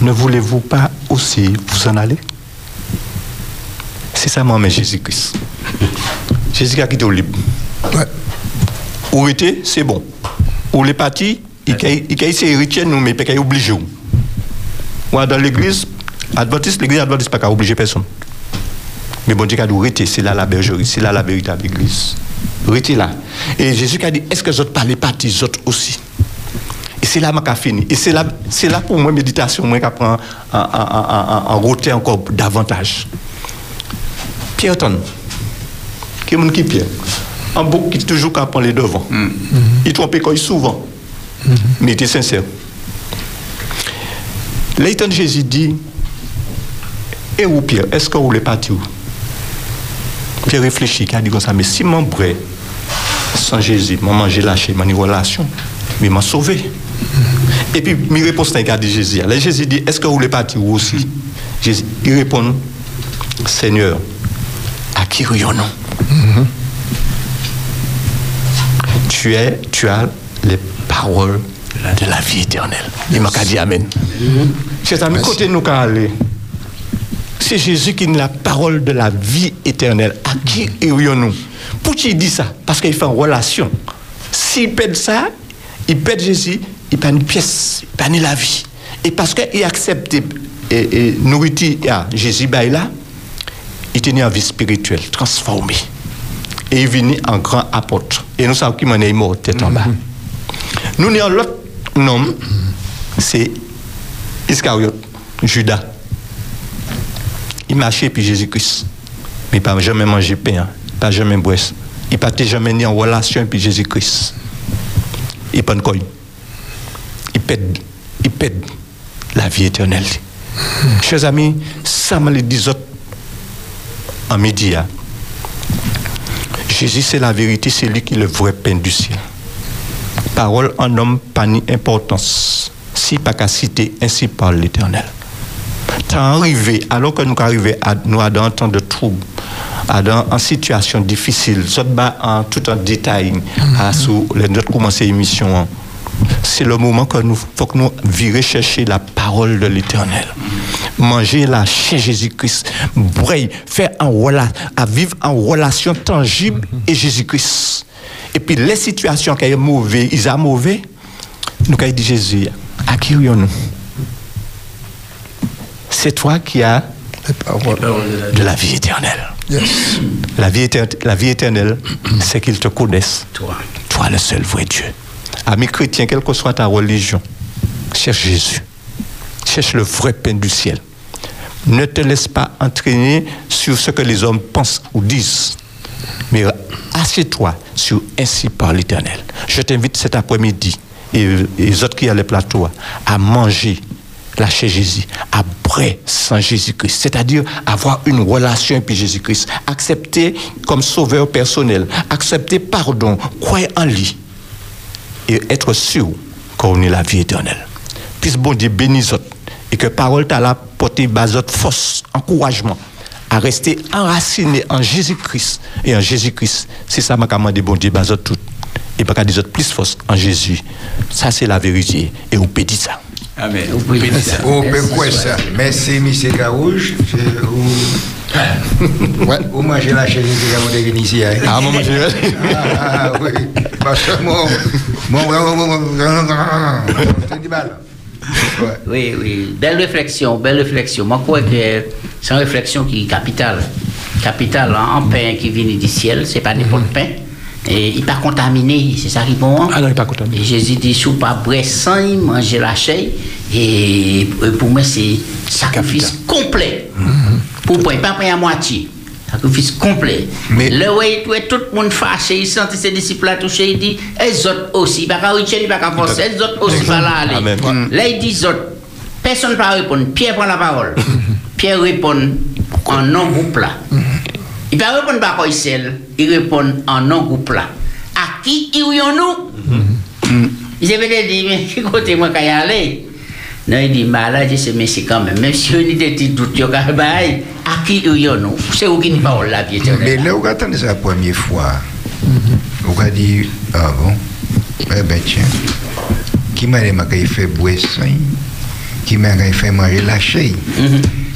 ne voulez-vous pas aussi vous en aller? C'est ça, moi, mais Jésus-Christ. Jésus qui a quitté au libre. Où était, c'est bon. Où les partis, il a essayé héritier nous, mais il a obligé. Ou dans l'église, adventiste, l'église adventiste pas qu'à obliger personne. Mais bon Dieu a dit, c'est là la bergerie, c'est là la véritable église. Rester là. Et Jésus a dit, est-ce que les autres parlent partis, les autres aussi? Et c'est là que fini. Et c'est là, c'est là pour moi, méditation, moi, qui prend en, en, encore davantage. Pierre Ton, qui est qui Pierre? Un bouc qui toujours qu'à prendre les devants. Il trompe quand il souvent. Mais il était sincère. Là, Jésus dit, et où Pierre, est-ce que vous voulez partir Pierre réfléchit, il a dit comme ça, mais si mon bré, sans Jésus, m'a mangé lâché, m'a relation, mais m'a sauvé. Et puis, il répond, c'est un dit Jésus. Là, Jésus dit, est-ce que vous voulez partir aussi? Jésus, il répond, Seigneur, à qui rions-nous? Tu, es, tu as les paroles de la vie éternelle. Il m'a dit Amen. Chers amis, côté nous qu'à aller. C'est Jésus qui est la parole de la vie éternelle. À qui irions-nous Pour qui il dit ça? Parce qu'il fait une relation. S'il pète ça, il pète Jésus, il pète une pièce, il pète la vie. Et parce qu'il accepte et, et nourriture à Jésus, bah, là, il tenait en vie spirituelle, transformée. Et il venait en grand apôtre. Et nous savons qu'il m'en est mort tête en bas. Nous avons l'autre nom, c'est Iscariote, Judas. Il marchait puis Jésus-Christ. Mais il n'a jamais mangé pain, pas jamais boire. Il n'a pas jamais ni en relation avec Jésus-Christ. Il prend quoi Il pète, il pète la vie éternelle. Chers amis, ça me le dit en midi. hein. Jésus, c'est la vérité, c'est lui qui est le vrai pain du ciel. Parole en homme, pas ni importance. Si pas qu'à citer, ainsi parle l'éternel. Tant arrivé, alors que nous arrivons à nous à dans un temps de trouble, à dans en situation difficile, en tout en détail, à sous les notre commencer l'émission. hein. C'est le moment que nous faut que nous virer chercher la parole de l'éternel. Manger la chez Jésus-Christ. Boire, faire en à vivre en relation tangible et Jésus-Christ. Et puis les situations qui sont mauvaises, ils sont mauvais, nous avons dit Jésus, à qui nous C'est toi qui as de la vie éternelle. La vie éternelle, la vie éternelle c'est qu'ils te connaissent. Toi. Toi, le seul vrai Dieu. Amis chrétiens, quelle que soit ta religion, cherche Jésus. Cherche le vrai pain du ciel. Ne te laisse pas entraîner sur ce que les hommes pensent ou disent. Mais assieds-toi sur ainsi par l'éternel. Je t'invite cet après-midi et, et les autres qui ont les plateaux à manger lâcher Jésus, boire sans Jésus-Christ, c'est-à-dire avoir une relation avec Jésus-Christ, accepter comme sauveur personnel, accepter pardon, croire en lui. et être sûr qu'on ait la vie éternelle. Puisse bon Dieu bénisse et que parole t'a la porté bazot force, encouragement à rester enraciné en Jésus-Christ et en Jésus-Christ. C'est ça m'a commandé bon Dieu bazot tout et pas des autres plus force en Jésus. Ça c'est la vérité et on dire ça. Amen. Vous pouvez dire ça. On peut quoi ça Merci, M. Carouge. C'est- Vous Ouais. [LAUGHS] vous mangez la chaise de Gamon de ici. hein? Ah, maman, je Ah, oui. Parce que mon. Mon. mon- mon- mon- C'est du mal. Oui, oui. Belle réflexion, belle réflexion. Moi, je crois que c'est une réflexion qui est capitale. Capitale, hein, un pain qui vient du ciel, c'est pas n'importe pain. Et il n'est pas contaminé, c'est ça qui est bon. hein? Ah non, il n'est pas contaminé. Et Jésus dit, si vous pas boire sang, manger la chair. Et pour moi, c'est sacrifice complet. Pour moi, pas à moitié. Sacrifice complet. Mais- le ouais, tout le monde fâché, il sentit ses disciples touchés, il dit, les autres aussi, il va pas retenir, il va pas forcer, les autres aussi, va là aller. Amen. Là, il dit, autres, personne ne va répondre. Pierre prend la parole. [LAUGHS] Pierre répond en non-groupe là. Il répondre par quoi il seul, il répond en non-groupe là. À qui irions-nous Il s'est peut-être dit, mais qui côté moi quand y aller Non, il dit, malade, c'est mais c'est quand même, même si on a des petits doutes, il y a bail, à qui irions-nous C'est où qui nous parle la vie Mais éternelle là, vous attendez la première fois? Vous avez dit, ah bon, eh ben tiens, qui m'a dit fait boire Qui m'a fait manger la chair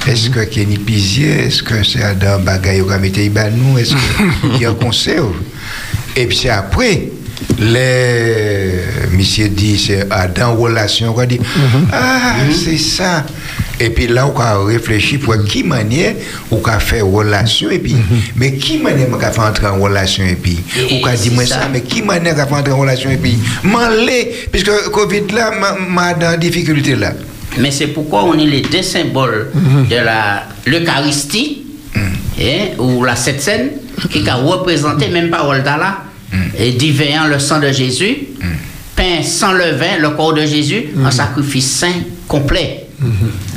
Est-ce que Kenny Pizier, est-ce que c'est Adam Bagay ou Kamete Ibanou, est-ce qu'il y a un conserve Et puis c'est après, les monsieur dit, c'est Adam relation, on va dire, ah, c'est ça. Et puis là, on a réfléchi pour qui manière on a fait relation et puis, mais qui manière on a fait entrer en relation et puis, on a dit ça. mais qui manière on a fait entrer en relation et puis, m'enlè, puisque Covid là, m'a- m'a dans difficulté là. Mais c'est pourquoi on est les deux symboles de la l'Eucharistie, hein, ou la Sainte Seine, qui a représenté même parole d'Allah, et divin le sang de Jésus, pain sans levain, le corps de Jésus, un sacrifice saint complet.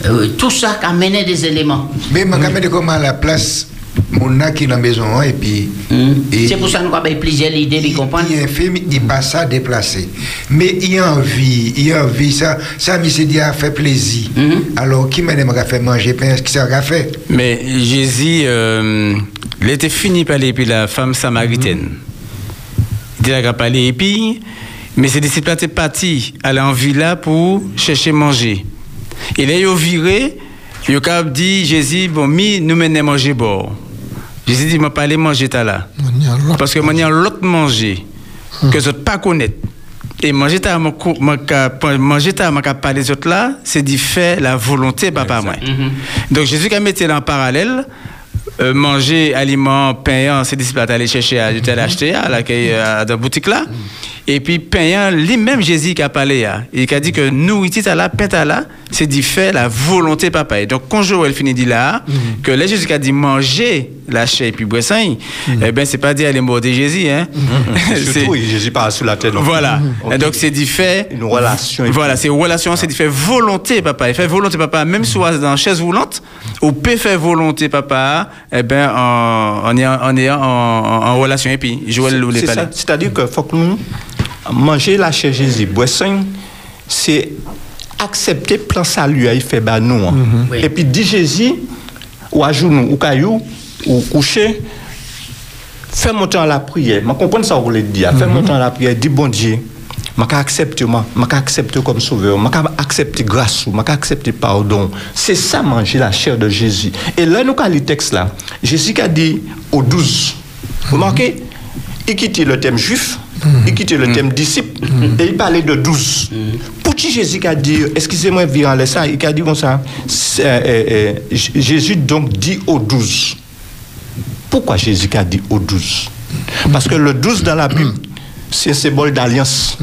Euh, tout ça a mené des éléments. Mais comment à la place, mon a qui est dans la maison hein, et puis, et- C'est pour ça que nous avons plusieurs idées, vous comprenez? Il est infime, il pas ça déplacé. Mais il a envie, il a envie, ça, ça, il s'est dit, a fait plaisir. Alors, qui m'a fait manger pain, ça a fait? Mais Jésus, euh, il était fini par aller, puis la femme samaritaine. Il a parlé, et puis, mais ses disciples étaient partis, aller en villa pour chercher manger. Et là, ils ont viré, ils ont dit, Jésus, bon, mi, nous menons manger bord. Jésus dit, m'a pas aller manger ta là. Parce que moi, il y a l'autre manger que je ne pas connaître. Et manger ta, manger ta, parler des autres là, c'est d'y faire la volonté, papa, moi. Donc Jésus a mis en parallèle, euh, manger aliment payant, c'est disciples à aller chercher à aller acheter à la euh, dans la boutique là. Et puis payant, lui-même Jésus qui a parlé là, il a dit que nourriture à la pain à la, c'est d'y faire la volonté papa. Et donc quand Joël finit dit là, que là Jésus a dit manger la chair et puis boire ça, eh ben c'est pas dire aller mordre Jésus hein. [LAUGHS] C'est- Surtout, Jésus parle sur la tête. donc. voilà. Ok. Et donc c'est dit fait. Une relation. Voilà, c'est une relation, c'est dit fait volonté, papa. Il fait volonté, papa. Même si on est dans une chaise roulante, on peut faire volonté, papa, eh ben, en, en ayant, en, en, relation. Et puis, Joël ça. C'est-à-dire que faut que nous manger la chair Jésus, boire sang, c'est accepter plan salut à y faire bah nous. hein. Oui. Et puis dit Jésus, ou à genoux, ou caillou, ou coucher, fais monter à la prière. Je comprends ça, vous voulez dire. Fais monter à la prière, dis bon Dieu. Je vais accepter, je vais accepter comme sauveur, je vais accepter grâce, je vais accepter pardon. C'est ça manger la chair de Jésus. Et là, nous avons le texte là. Jésus a dit aux douze. Vous remarquez Il quittait le thème juif, il quittait le thème disciple, et il parlait de douze. Pour qui Jésus a dit, excusez-moi, ça, il a dit comme ça, euh, euh, Jésus donc dit aux douze. Pourquoi Jésus a dit aux douze? Parce que le douze dans la Bible, c'est un symbole d'alliance.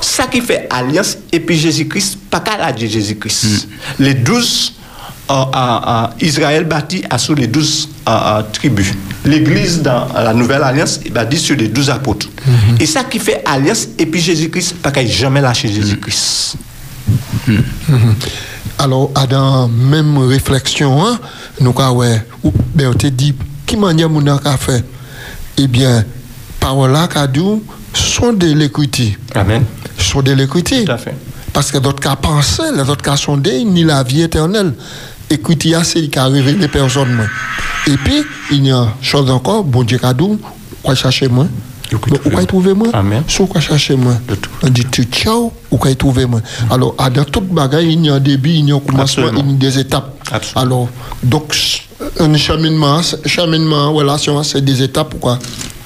Ça qui fait alliance, et puis Jésus-Christ, pas qu'à la Jésus-Christ. Les douze, euh, Israël bâti à sur les douze tribus. L'Église dans la Nouvelle Alliance est bâtie sur les douze apôtres. Et ça qui fait alliance, et puis Jésus-Christ, pas qu'à jamais lâcher Jésus-Christ. Alors, à dans même réflexion, hein, nous avons ben on te dit qui manière mon a fait Eh bien, parole là sont de l'équité. Amen. Sont de l'équité. Tout à fait. Parce que d'autres cas pensaient, les autres cas sondés, ni la vie éternelle. Écoutez, c'est ce qui a révélé personne. Et puis, il y a une chose encore, bon Dieu, cadeau, quoi chercher moi? Vous pouvez trouver moi? Amen. Sur quoi chercher moi? On dit tu ciao, ou quoi trouver moi? Alors, à dans toute bagaille, il y a un début, il y a un commencement, il y a des étapes. Absolument. Alors, donc, un cheminement, cheminement, relation, c'est des étapes pour quoi?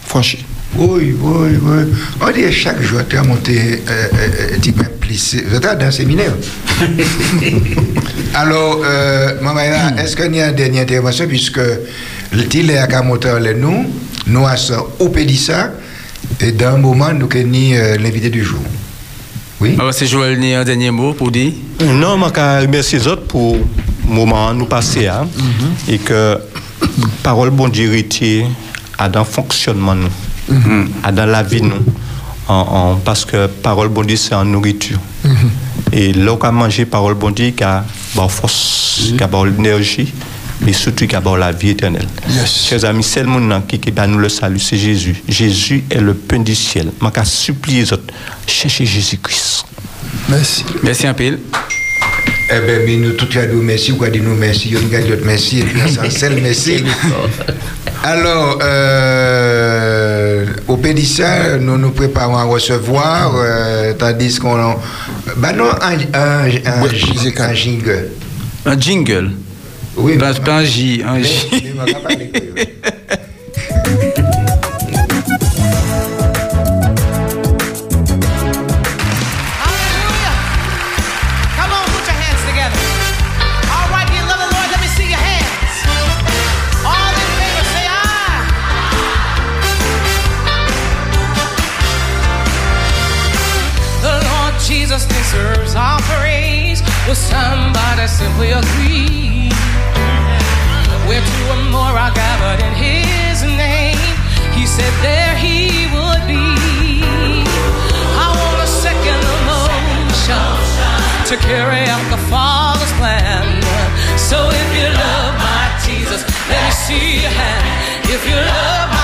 Franchir. Oui, oui, oui. On dit chaque jour, tu as monté euh, euh, un petit peu plus. Vous êtes dans un séminaire. [LAUGHS] Alors, euh, Maman, est-ce qu'il y a une dernière intervention puisque le tile est à monter le nous, nous à ça, au Pédissa, et dans un moment, nous avons l'invité du jour. Oui? Alors, c'est Joël, ni un dernier mot pour dire? Non, je veux remercier les autres pour le moment nous passer hein, et que [COUGHS] parole bon Dieu a dans le fonctionnement nous, a dans la vie nous, en, en- parce que parole bon Dieu c'est en nourriture. Et là où on manger parole bon Dieu, qui a la force, qui a l'énergie, mais surtout qui a la vie éternelle. Yes. Chers amis, c'est le monde qui, qui nous le salut, c'est Jésus. Jésus est le pain du ciel. Je supplie les autres, cherchez Jésus-Christ. Merci. Merci un peu. Eh bien, mais nous, tout à nous merci, quoi dire nous merci, nous gagnons d'autres merci, et puis c'est le merci. [LAUGHS] Alors, euh, au Pédissa, nous nous préparons à recevoir, euh, tandis qu'on. Ben non, un, un, un, Ouais, musical. un jingle. Un jingle? Oui, Pas, un J, un J. [LAUGHS] gathered in His name, He said there He would be. I want a second emotion to carry out the Father's plan. So if you love my Jesus, let me see your hand. If you love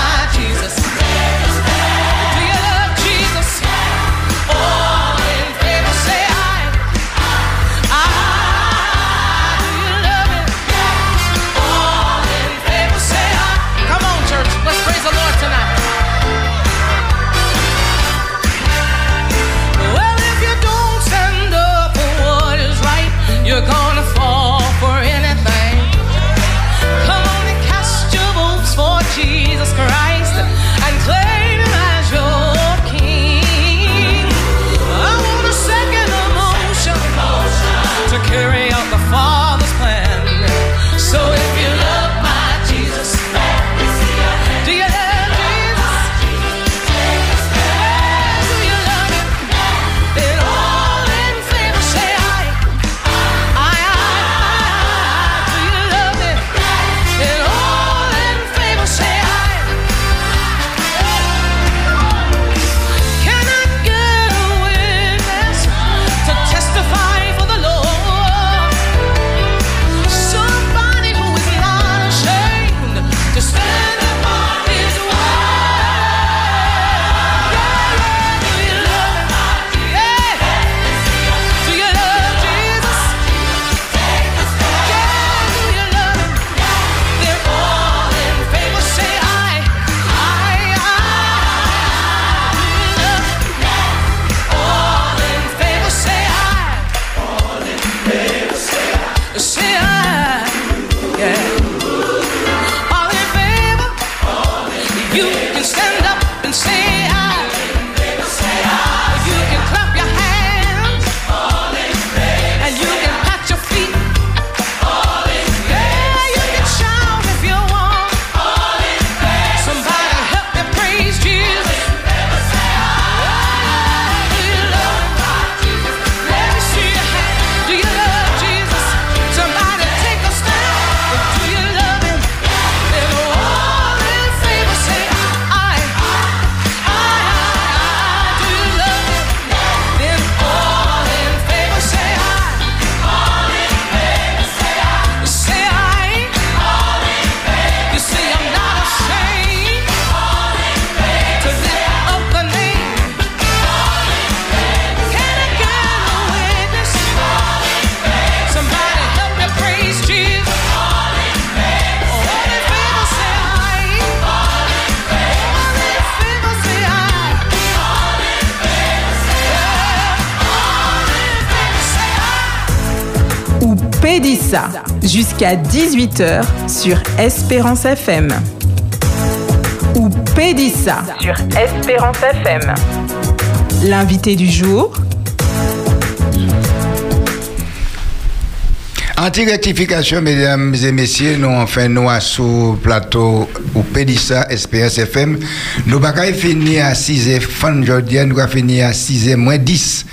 jusqu'à 18h sur Espérance FM. Ou Pédissa sur Espérance FM. L'invité du jour, Anti-rectification, mesdames et messieurs, nous enfin nous à sous plateau ou Pédissa SPS FM. Nous pas finir à 6h fin aujourd'hui, nous va finir à 6h moins 10.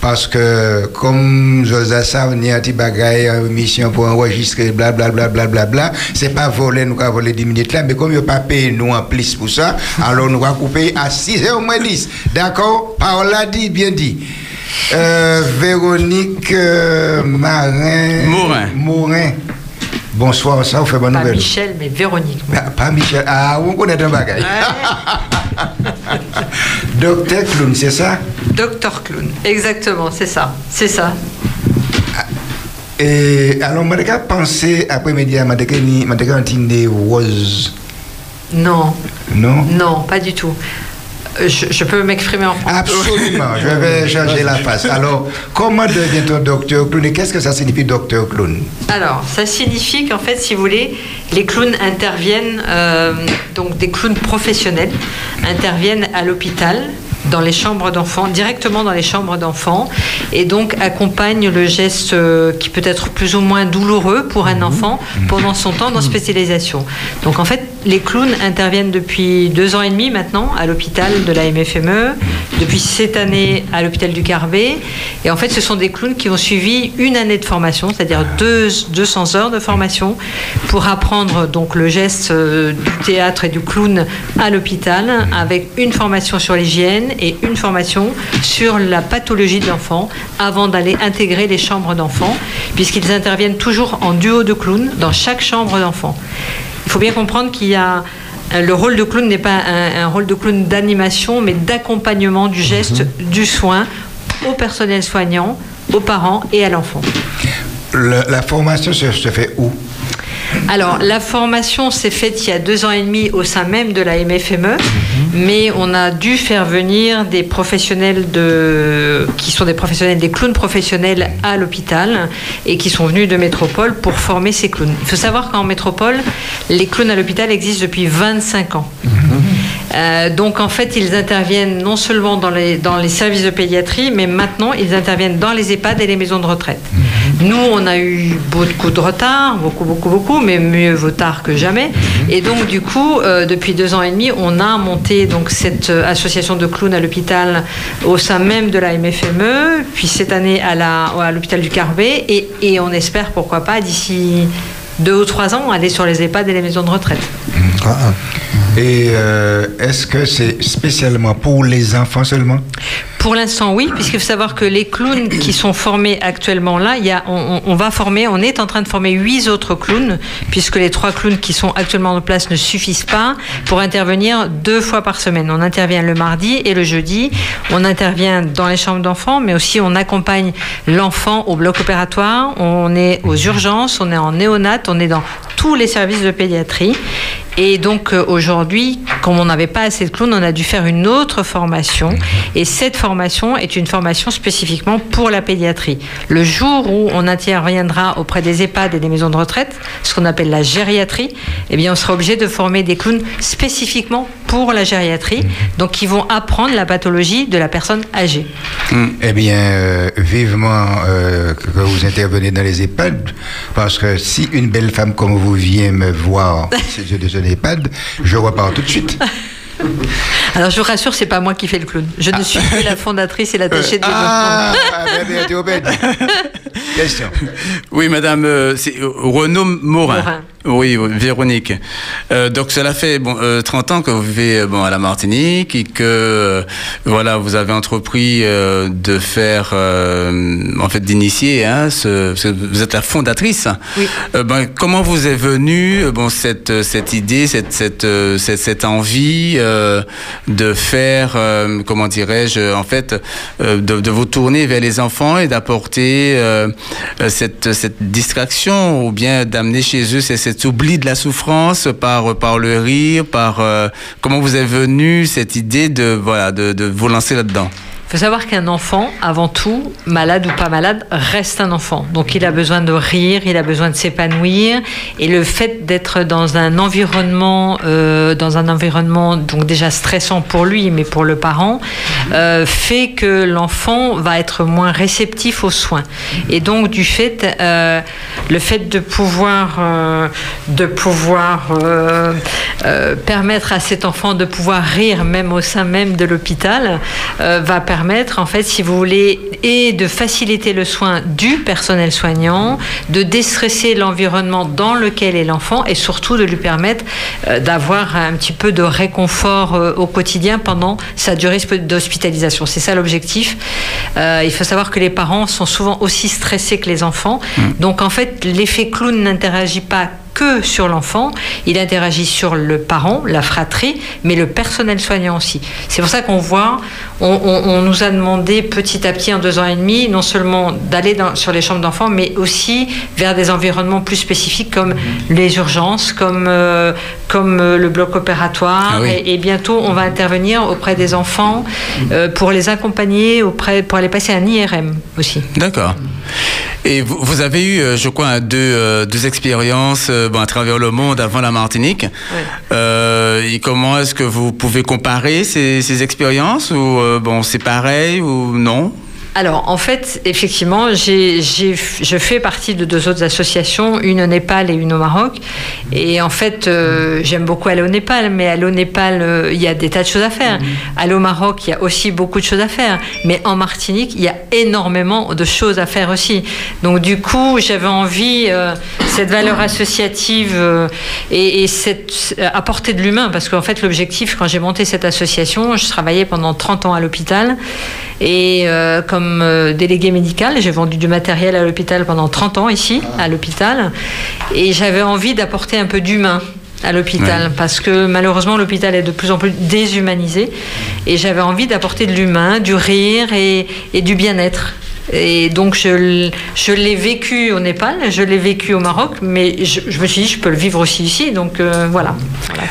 Parce que, comme Josa ça, on un petit bagaille, mission pour enregistrer, blablabla, bla, bla, bla. C'est pas voler, nous va voler 10 minutes là, mais comme il pas payé nous en plus pour ça, alors nous va couper à 6h moins 10. D'accord? Parole là dit, bien dit. Euh, Véronique euh, Marin. Morin. Morin. Bonsoir, ça vous fait bonne Pas nouvelle. Michel, mais Véronique. Ah, Pas Michel. Ah, on connaît un bagage. Docteur Clown, c'est ça Docteur Clown. Exactement, c'est ça. C'est ça. Et alors, je vais penser après-midi, je vais entendre Rose. Non, Non non, pas du tout. Je, je peux m'exprimer en français. Absolument, je vais changer la face. Alors, comment devient-on docteur clown et qu'est-ce que ça signifie docteur clown Alors, ça signifie qu'en fait, si vous voulez, les clowns interviennent, euh, donc des clowns professionnels, interviennent à l'hôpital dans les chambres d'enfants, directement dans les chambres d'enfants, et donc accompagnent le geste euh, qui peut être plus ou moins douloureux pour un enfant pendant son temps d'hospitalisation. Donc en fait, les clowns interviennent depuis deux ans et demi maintenant à l'hôpital de la MFME, depuis cette année à l'hôpital du Carbet, et en fait, ce sont des clowns qui ont suivi une année de formation, c'est-à-dire deux, 200 heures de formation pour apprendre donc le geste euh, du théâtre et du clown à l'hôpital, avec une formation sur l'hygiène et une formation sur la pathologie de l'enfant avant d'aller intégrer les chambres d'enfants, puisqu'ils interviennent toujours en duo de clowns dans chaque chambre d'enfant. Il faut bien comprendre qu'il y a euh, le rôle de clown n'est pas un, un rôle de clown d'animation, mais d'accompagnement du geste, du soin au personnel soignant, aux parents et à l'enfant. Le- La formation se, se fait où? Alors, la formation s'est faite il y a deux ans et demi au sein même de la MFME, E, mais on a dû faire venir des professionnels de, qui sont des professionnels, des clowns professionnels à l'hôpital et qui sont venus de métropole pour former ces clowns. Il faut savoir qu'en métropole, les clowns à l'hôpital existent depuis 25 ans. Euh, donc en fait, ils interviennent non seulement dans les, dans les services de pédiatrie, mais maintenant ils interviennent dans les EHPAD et les maisons de retraite. Nous, on a eu beaucoup de retard, beaucoup, beaucoup, beaucoup, mais mieux vaut tard que jamais. Et donc du coup, euh, depuis deux ans et demi, on a monté donc cette euh, association de clowns à l'hôpital au sein même de la MFME, puis cette année à la- à l'hôpital du Carbet, et, et on espère pourquoi pas d'ici deux ou trois ans aller sur les EHPAD et les maisons de retraite. Et euh, est-ce que c'est spécialement pour les enfants seulement? Pour l'instant, oui, puisqu'il faut savoir que les clowns qui [COUGHS] sont formés actuellement là, il y a, on, on- on va former, on est en train de former huit autres clowns, puisque les trois clowns qui sont actuellement en place ne suffisent pas pour intervenir deux fois par semaine. On intervient le mardi et le jeudi. On intervient dans les chambres d'enfants, mais aussi on accompagne l'enfant au bloc opératoire. On est aux urgences, on est en néonat, on est dans tous les services de pédiatrie. Et donc euh, aujourd'hui, comme on n'avait pas assez de clowns, on a dû faire une autre formation. Et cette formation est une formation spécifiquement pour la pédiatrie. Le jour où on interviendra auprès des EHPAD et des maisons de retraite, ce qu'on appelle la gériatrie, eh bien on sera obligé de former des clowns spécifiquement pour la gériatrie, donc qui vont apprendre la pathologie de la personne âgée. Eh bien, euh, vivement euh, que vous intervenez dans les EHPAD, parce que si une belle femme comme vous vient me voir je de un EHPAD, je repars tout de suite. [LAUGHS] Alors je vous rassure, c'est pas moi qui fais le clown. Je ne suis plus la fondatrice et l'attachée de Ah, développement. ah, bien, bien, Théobède. Question. Oui, madame, euh, euh, Renaud Morin. Morin. Oui, oui, Véronique. Euh, donc cela fait bon, euh, 30 ans que vous vivez euh, bon, à la Martinique et que euh, voilà, vous avez entrepris euh, de faire, euh, en fait, d'initier, hein, ce, ce- vous êtes la fondatrice. Oui. Euh, ben, comment vous est venue euh, bon, cette, euh, cette idée, cette, cette, euh, cette, cette envie euh, de faire, euh, comment dirais-je, en fait, euh, de, de vous tourner vers les enfants et d'apporter euh, euh, cette, cette distraction ou bien d'amener chez eux cet, oubli de la souffrance par, par le rire, par euh, comment vous est venue cette idée de, voilà, de, de vous lancer là-dedans? Il faut savoir qu'un enfant, avant tout, malade ou pas malade, reste un enfant. Donc il a besoin de rire, il a besoin de s'épanouir. Et le fait d'être dans un environnement, euh, dans un environnement donc déjà stressant pour lui, mais pour le parent, euh, fait que l'enfant va être moins réceptif aux soins. Et donc du fait, euh, le fait de pouvoir, de pouvoir permettre à cet enfant de pouvoir rire même au sein même de l'hôpital va permettre en fait si vous voulez et de faciliter le soin du personnel soignant de déstresser l'environnement dans lequel est l'enfant et surtout de lui permettre euh, d'avoir un petit peu de réconfort euh, au quotidien pendant sa durée sp- d'hospitalisation. C'est ça l'objectif. Euh, il faut savoir que les parents sont souvent aussi stressés que les enfants. Donc en fait l'effet clown n'interagit pas que sur l'enfant, il interagit sur le parent, la fratrie, mais le personnel soignant aussi. C'est pour ça qu'on voit, on, on- on nous a demandé petit à petit en deux ans et demi, non seulement d'aller sur les chambres d'enfants, mais aussi vers des environnements plus spécifiques comme les urgences, comme, euh, comme euh, le bloc opératoire. Ah oui. et, et bientôt, on va intervenir auprès des enfants euh, pour les accompagner, auprès, pour les passer un IRM aussi. D'accord. Et vous, vous avez eu, je crois, deux, deux expériences euh, bon, à travers le monde avant la Martinique. Euh, et comment est-ce que vous pouvez comparer ces, ces expériences ou euh, bon, c'est pareil ou non? Alors, en fait, effectivement, j'ai, j'ai- je fais partie de deux autres associations, une au Népal et une au Maroc. Et en fait, euh, j'aime beaucoup aller au Népal, mais aller au Népal, euh, il y a des tas de choses à faire. Aller au Maroc, il y a aussi beaucoup de choses à faire. Mais en Martinique, il y a énormément de choses à faire aussi. Donc, du coup, j'avais envie, euh, cette valeur associative et, et cette, apporter de l'humain, parce qu'en fait, l'objectif, quand j'ai monté cette association, je travaillais pendant 30 ans à l'hôpital. Et euh, comme euh, délégué médical, j'ai vendu du matériel à l'hôpital pendant 30 ans ici, à l'hôpital. Et j'avais envie d'apporter un peu d'humain à l'hôpital Ouais. parce que malheureusement l'hôpital est de plus en plus déshumanisé et j'avais envie d'apporter de l'humain, du rire et, et du bien-être. Et donc je, l'ai vécu au Népal, je l'ai vécu au Maroc, mais je, je me suis dit je peux le vivre aussi ici, donc euh, voilà. Voilà,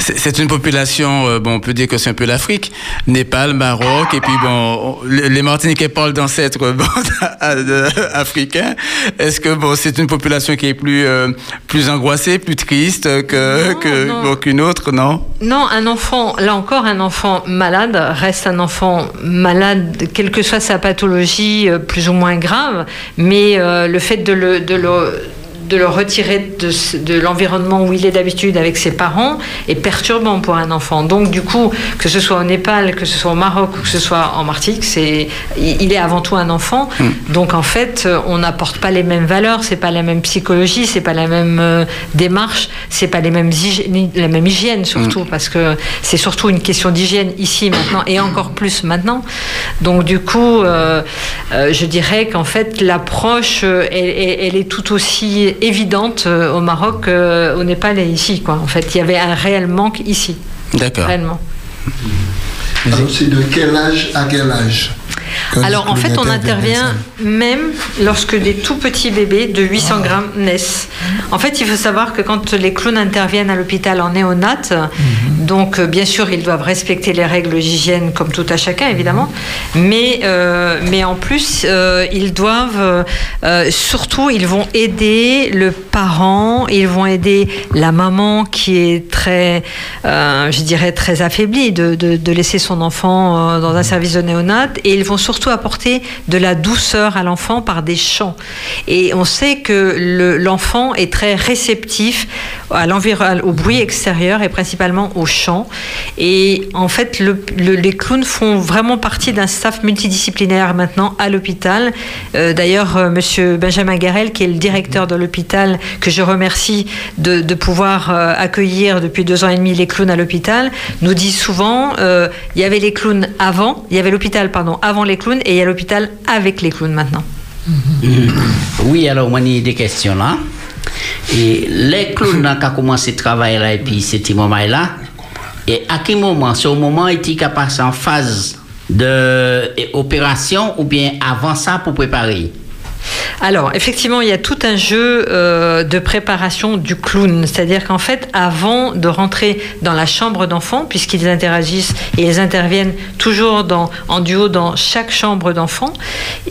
c'est une population, euh, bon, on peut dire que c'est un peu l'Afrique, Népal, Maroc, et puis bon, on- les Martiniquais parlent d'ancêtres bon, [LAUGHS] euh, africains. Est-ce que bon, c'est une population qui est plus euh, plus angoissée, plus triste que bon, qu'une autre, non? Non, un enfant, là encore, un enfant malade reste un enfant malade, quelle que soit sa pathologie plus ou moins grave, mais euh, le fait de le, de le- de le retirer de, l'environnement où il est d'habitude avec ses parents est perturbant pour un enfant. Donc du coup, que ce soit au Népal, que ce soit au Maroc ou que ce soit en Martinique, c'est, il est avant tout un enfant. Donc en fait, euh, on n'apporte pas les mêmes valeurs, c'est pas la même psychologie, c'est pas la même euh, démarche, c'est pas les mêmes la même hygiène surtout, parce que c'est surtout une question d'hygiène ici maintenant et encore plus maintenant. Donc du coup, euh, euh, je dirais qu'en fait l'approche, elle est tout aussi évidente euh, au Maroc, au Népal et ici. Quoi. En fait, il y avait un réel manque ici, D'accord. réellement. Alors, c'est de quel âge à quel âge? Alors en fait, on intervient même lorsque des tout petits bébés de 800 grammes naissent. En fait, il faut savoir que quand les clowns interviennent à l'hôpital en néonate, donc euh, bien sûr, ils doivent respecter les règles d'hygiène comme tout à chacun, évidemment, mais, euh, mais en plus, euh, ils doivent, surtout, ils vont aider le parent, ils vont aider la maman qui est très, je dirais, très affaiblie de, de- de laisser son enfant dans un service de néonate, et ils vont surtout apporter de la douceur à l'enfant par des chants. Et on sait que le- l'enfant est très réceptif à au bruit extérieur et principalement aux chants. Et en fait, le- le- les clowns font vraiment partie d'un staff multidisciplinaire maintenant à l'hôpital. Euh, D'ailleurs, euh, Monsieur Benjamin Garel, qui est le directeur de l'hôpital, que je remercie de, de pouvoir euh, accueillir depuis deux ans et demi les clowns à l'hôpital, nous dit souvent euh, il y avait les clowns avant, il y avait l'hôpital pardon avant les clowns et il y a l'hôpital avec les clowns maintenant. Oui, alors, moi, j'ai des questions là. Et les clowns qui ont commencé à travailler là, et puis c'était moment là, et à quel moment, au moment ont passé en phase d'opération ou bien avant ça pour préparer? Alors, effectivement, il y a tout un jeu euh, de préparation du clown. C'est-à-dire qu'en fait, avant de rentrer dans la chambre d'enfant, puisqu'ils interagissent et ils interviennent toujours dans, en duo dans chaque chambre d'enfant,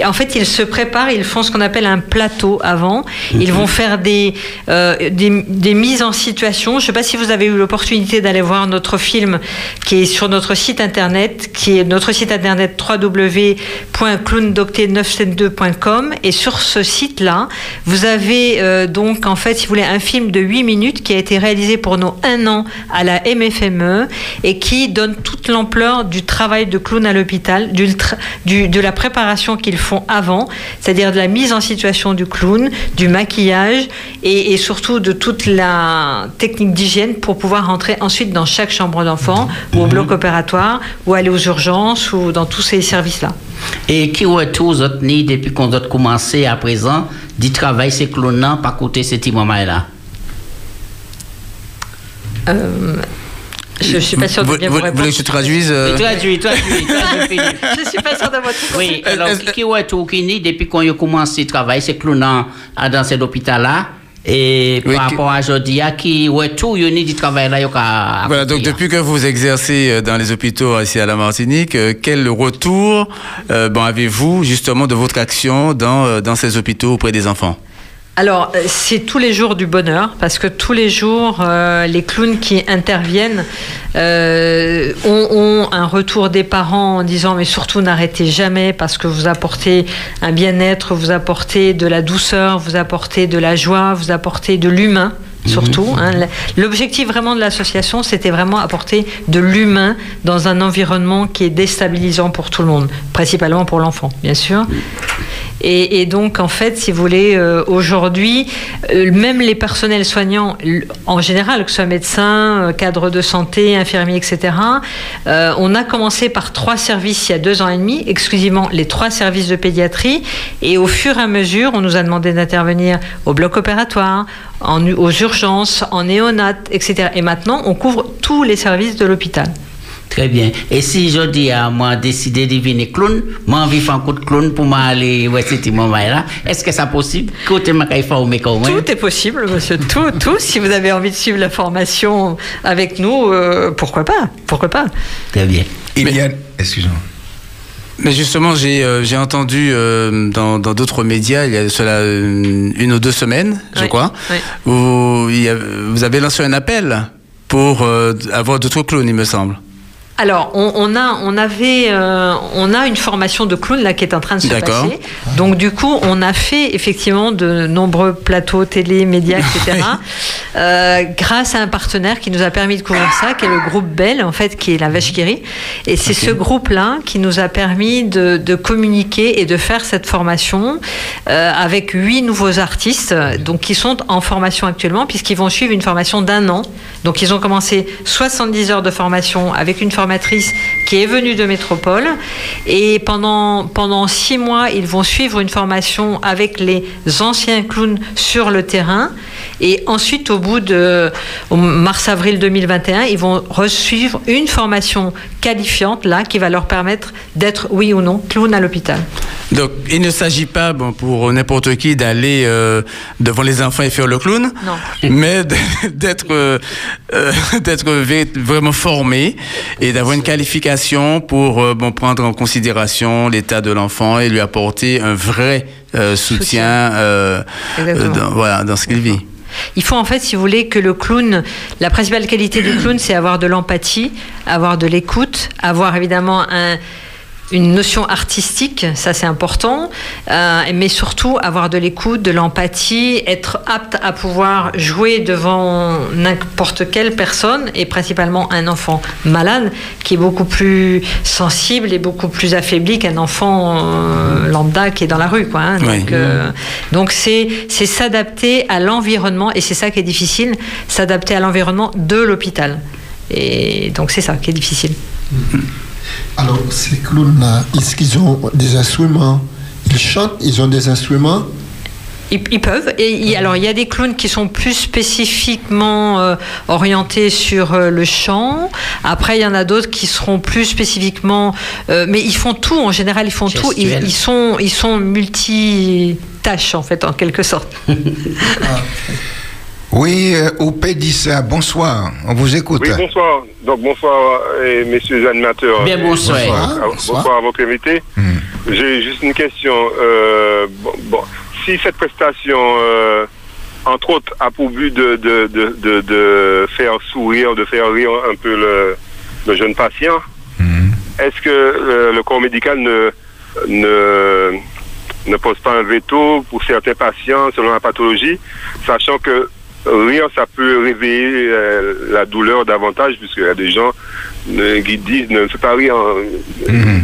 en fait, ils se préparent, ils font ce qu'on appelle un plateau avant. Ils vont faire des, euh, des, des mises en situation. Je ne sais pas si vous avez eu l'opportunité d'aller voir notre film qui est sur notre site internet, qui est notre site internet www.clowndocté972.com et sur ce site-là, vous avez euh, donc en fait, si vous voulez, un film de 8 minutes qui a été réalisé pour nos un an à la MFME et qui donne toute l'ampleur du travail de clown à l'hôpital, de la préparation qu'ils font avant, c'est-à-dire de la mise en situation du clown, du maquillage et, et surtout de toute la technique d'hygiène pour pouvoir rentrer ensuite dans chaque chambre d'enfant ou au bloc opératoire ou aller aux urgences ou dans tous ces services-là. Et qui retour vous autres ni depuis qu'on a commencé à présent, d'y travailler ces clonants, pas côté ces petits moments-là. Euh, je suis pas sûre de Vous, bien vous- vous vous voulez que je traduise euh, Traduis, traduis, traduis. [LAUGHS] Je suis pas sûre de votre Oui, alors, qui retour qui ni depuis qu'on a commencé à travailler ces clonants à dans cet hôpital-là, et Oui, par rapport à aujourd'hui, qui retour, il y a du travail là, il y a Voilà, donc depuis que vous exercez euh, dans les hôpitaux ici à la Martinique, euh, quel retour euh, bon, avez-vous justement de votre action dans, euh, dans ces hôpitaux auprès des enfants? Alors, euh, c'est tous les jours du bonheur, parce que tous les jours, euh, les clowns qui interviennent euh, ont, ont un retour des parents en disant mais surtout n'arrêtez jamais parce que vous apportez un bien-être, vous apportez de la douceur, vous apportez de la joie, vous apportez de l'humain. Surtout, hein. l'objectif vraiment de l'association, c'était vraiment apporter de l'humain dans un environnement qui est déstabilisant pour tout le monde, principalement pour l'enfant, bien sûr. Et, donc, en fait, si vous voulez, euh, aujourd'hui, euh, même les personnels soignants, en général, que ce soit médecins, euh, cadres de santé, infirmiers, etc., on a commencé par trois services il y a deux ans et demi, exclusivement les trois services de pédiatrie. Et au fur et à mesure, on nous a demandé d'intervenir au bloc opératoire, aux urgences, en néonat, etc. Et maintenant, on couvre tous les services de l'hôpital. Très bien. Et si je dis à moi décider de devenir clown, moi envie de faire un coup de clown pour m'aller ouais moment là, est-ce que c'est possible? Côté. Tout est possible, monsieur. Tout, [LAUGHS] tout. Si vous avez envie de suivre la formation avec nous, euh, pourquoi pas? Pourquoi pas? Très bien. Il y a... Excusez-moi. Mais justement, j'ai euh, j'ai entendu euh, dans dans d'autres médias, il y a cela euh, une ou deux semaines, je crois, oui. où il y a- vous avez lancé un appel pour euh, avoir d'autres clowns, il me semble. Alors, on, on a, on avait, euh, on a une formation de clown là qui est en train de se passer. Donc, du coup, on a fait effectivement de nombreux plateaux télé, médias, etc. [LAUGHS] euh, grâce à un partenaire qui nous a permis de couvrir ça, qui est le groupe Bell, en fait, qui est la vache qui rit. Et c'est ce groupe-là qui nous a permis de, de communiquer et de faire cette formation euh, avec huit nouveaux artistes, donc qui sont en formation actuellement, puisqu'ils vont suivre une formation d'un an. Donc, ils ont commencé 70 heures de formation avec une formatrice qui est venue de métropole. Et pendant, pendant six mois, ils vont suivre une formation avec les anciens clowns sur le terrain. Et ensuite, au bout de mars-avril 2021, ils vont resuivre une formation qualifiante, là, qui va leur permettre d'être, oui ou non, clown à l'hôpital. Donc, il ne s'agit pas bon, pour n'importe qui d'aller euh, devant les enfants et faire le clown, Non. mais [LAUGHS] d'être euh, euh, [LAUGHS] d'être vraiment formé et d'avoir une qualification pour euh, bon, prendre en considération l'état de l'enfant et lui apporter un vrai euh, soutien euh, dans, voilà, dans ce qu'il vit. Il faut en fait, si vous voulez, que le clown, la principale qualité du clown, c'est avoir de l'empathie, avoir de l'écoute, avoir évidemment un- une notion artistique, ça c'est important, euh, mais surtout avoir de l'écoute, de l'empathie, être apte à pouvoir jouer devant n'importe quelle personne, et principalement un enfant malade, qui est beaucoup plus sensible et beaucoup plus affaibli qu'un enfant euh, lambda qui est dans la rue. Quoi, hein. Oui. Donc, euh, c'est c'est s'adapter à l'environnement, et c'est ça qui est difficile, s'adapter à l'environnement de l'hôpital. Et donc c'est ça qui est difficile. Alors, ces clowns-là, est-ce qu'ils ont des instruments? Ils chantent, ils ont des instruments? Ils, ils peuvent. Et alors, il y a des clowns qui sont plus spécifiquement euh, orientés sur euh, le chant. Après, il y en a d'autres qui seront plus spécifiquement. euh, mais ils font tout. En général, ils font tout. Ils, sont, ils sont multi-tâches, en fait, en quelque sorte. [LAUGHS] Oui, euh, au Pédissa, bonsoir. On vous écoute. Oui, bonsoir. Donc, bonsoir, euh, messieurs les animateurs. Bien, Et bonsoir. à- bonsoir à votre invité. J'ai juste une question. euh, bon, bon, si cette prestation, euh, entre autres, a pour but de, de, de, de, de faire sourire, de faire rire un peu le, le jeune patient, est-ce que euh, le corps médical ne, ne, ne pose pas un veto pour certains patients selon la pathologie, sachant que rire, ça peut réveiller euh, la douleur davantage, puisqu'il y a des gens euh, qui disent ne fais pas rire. hein.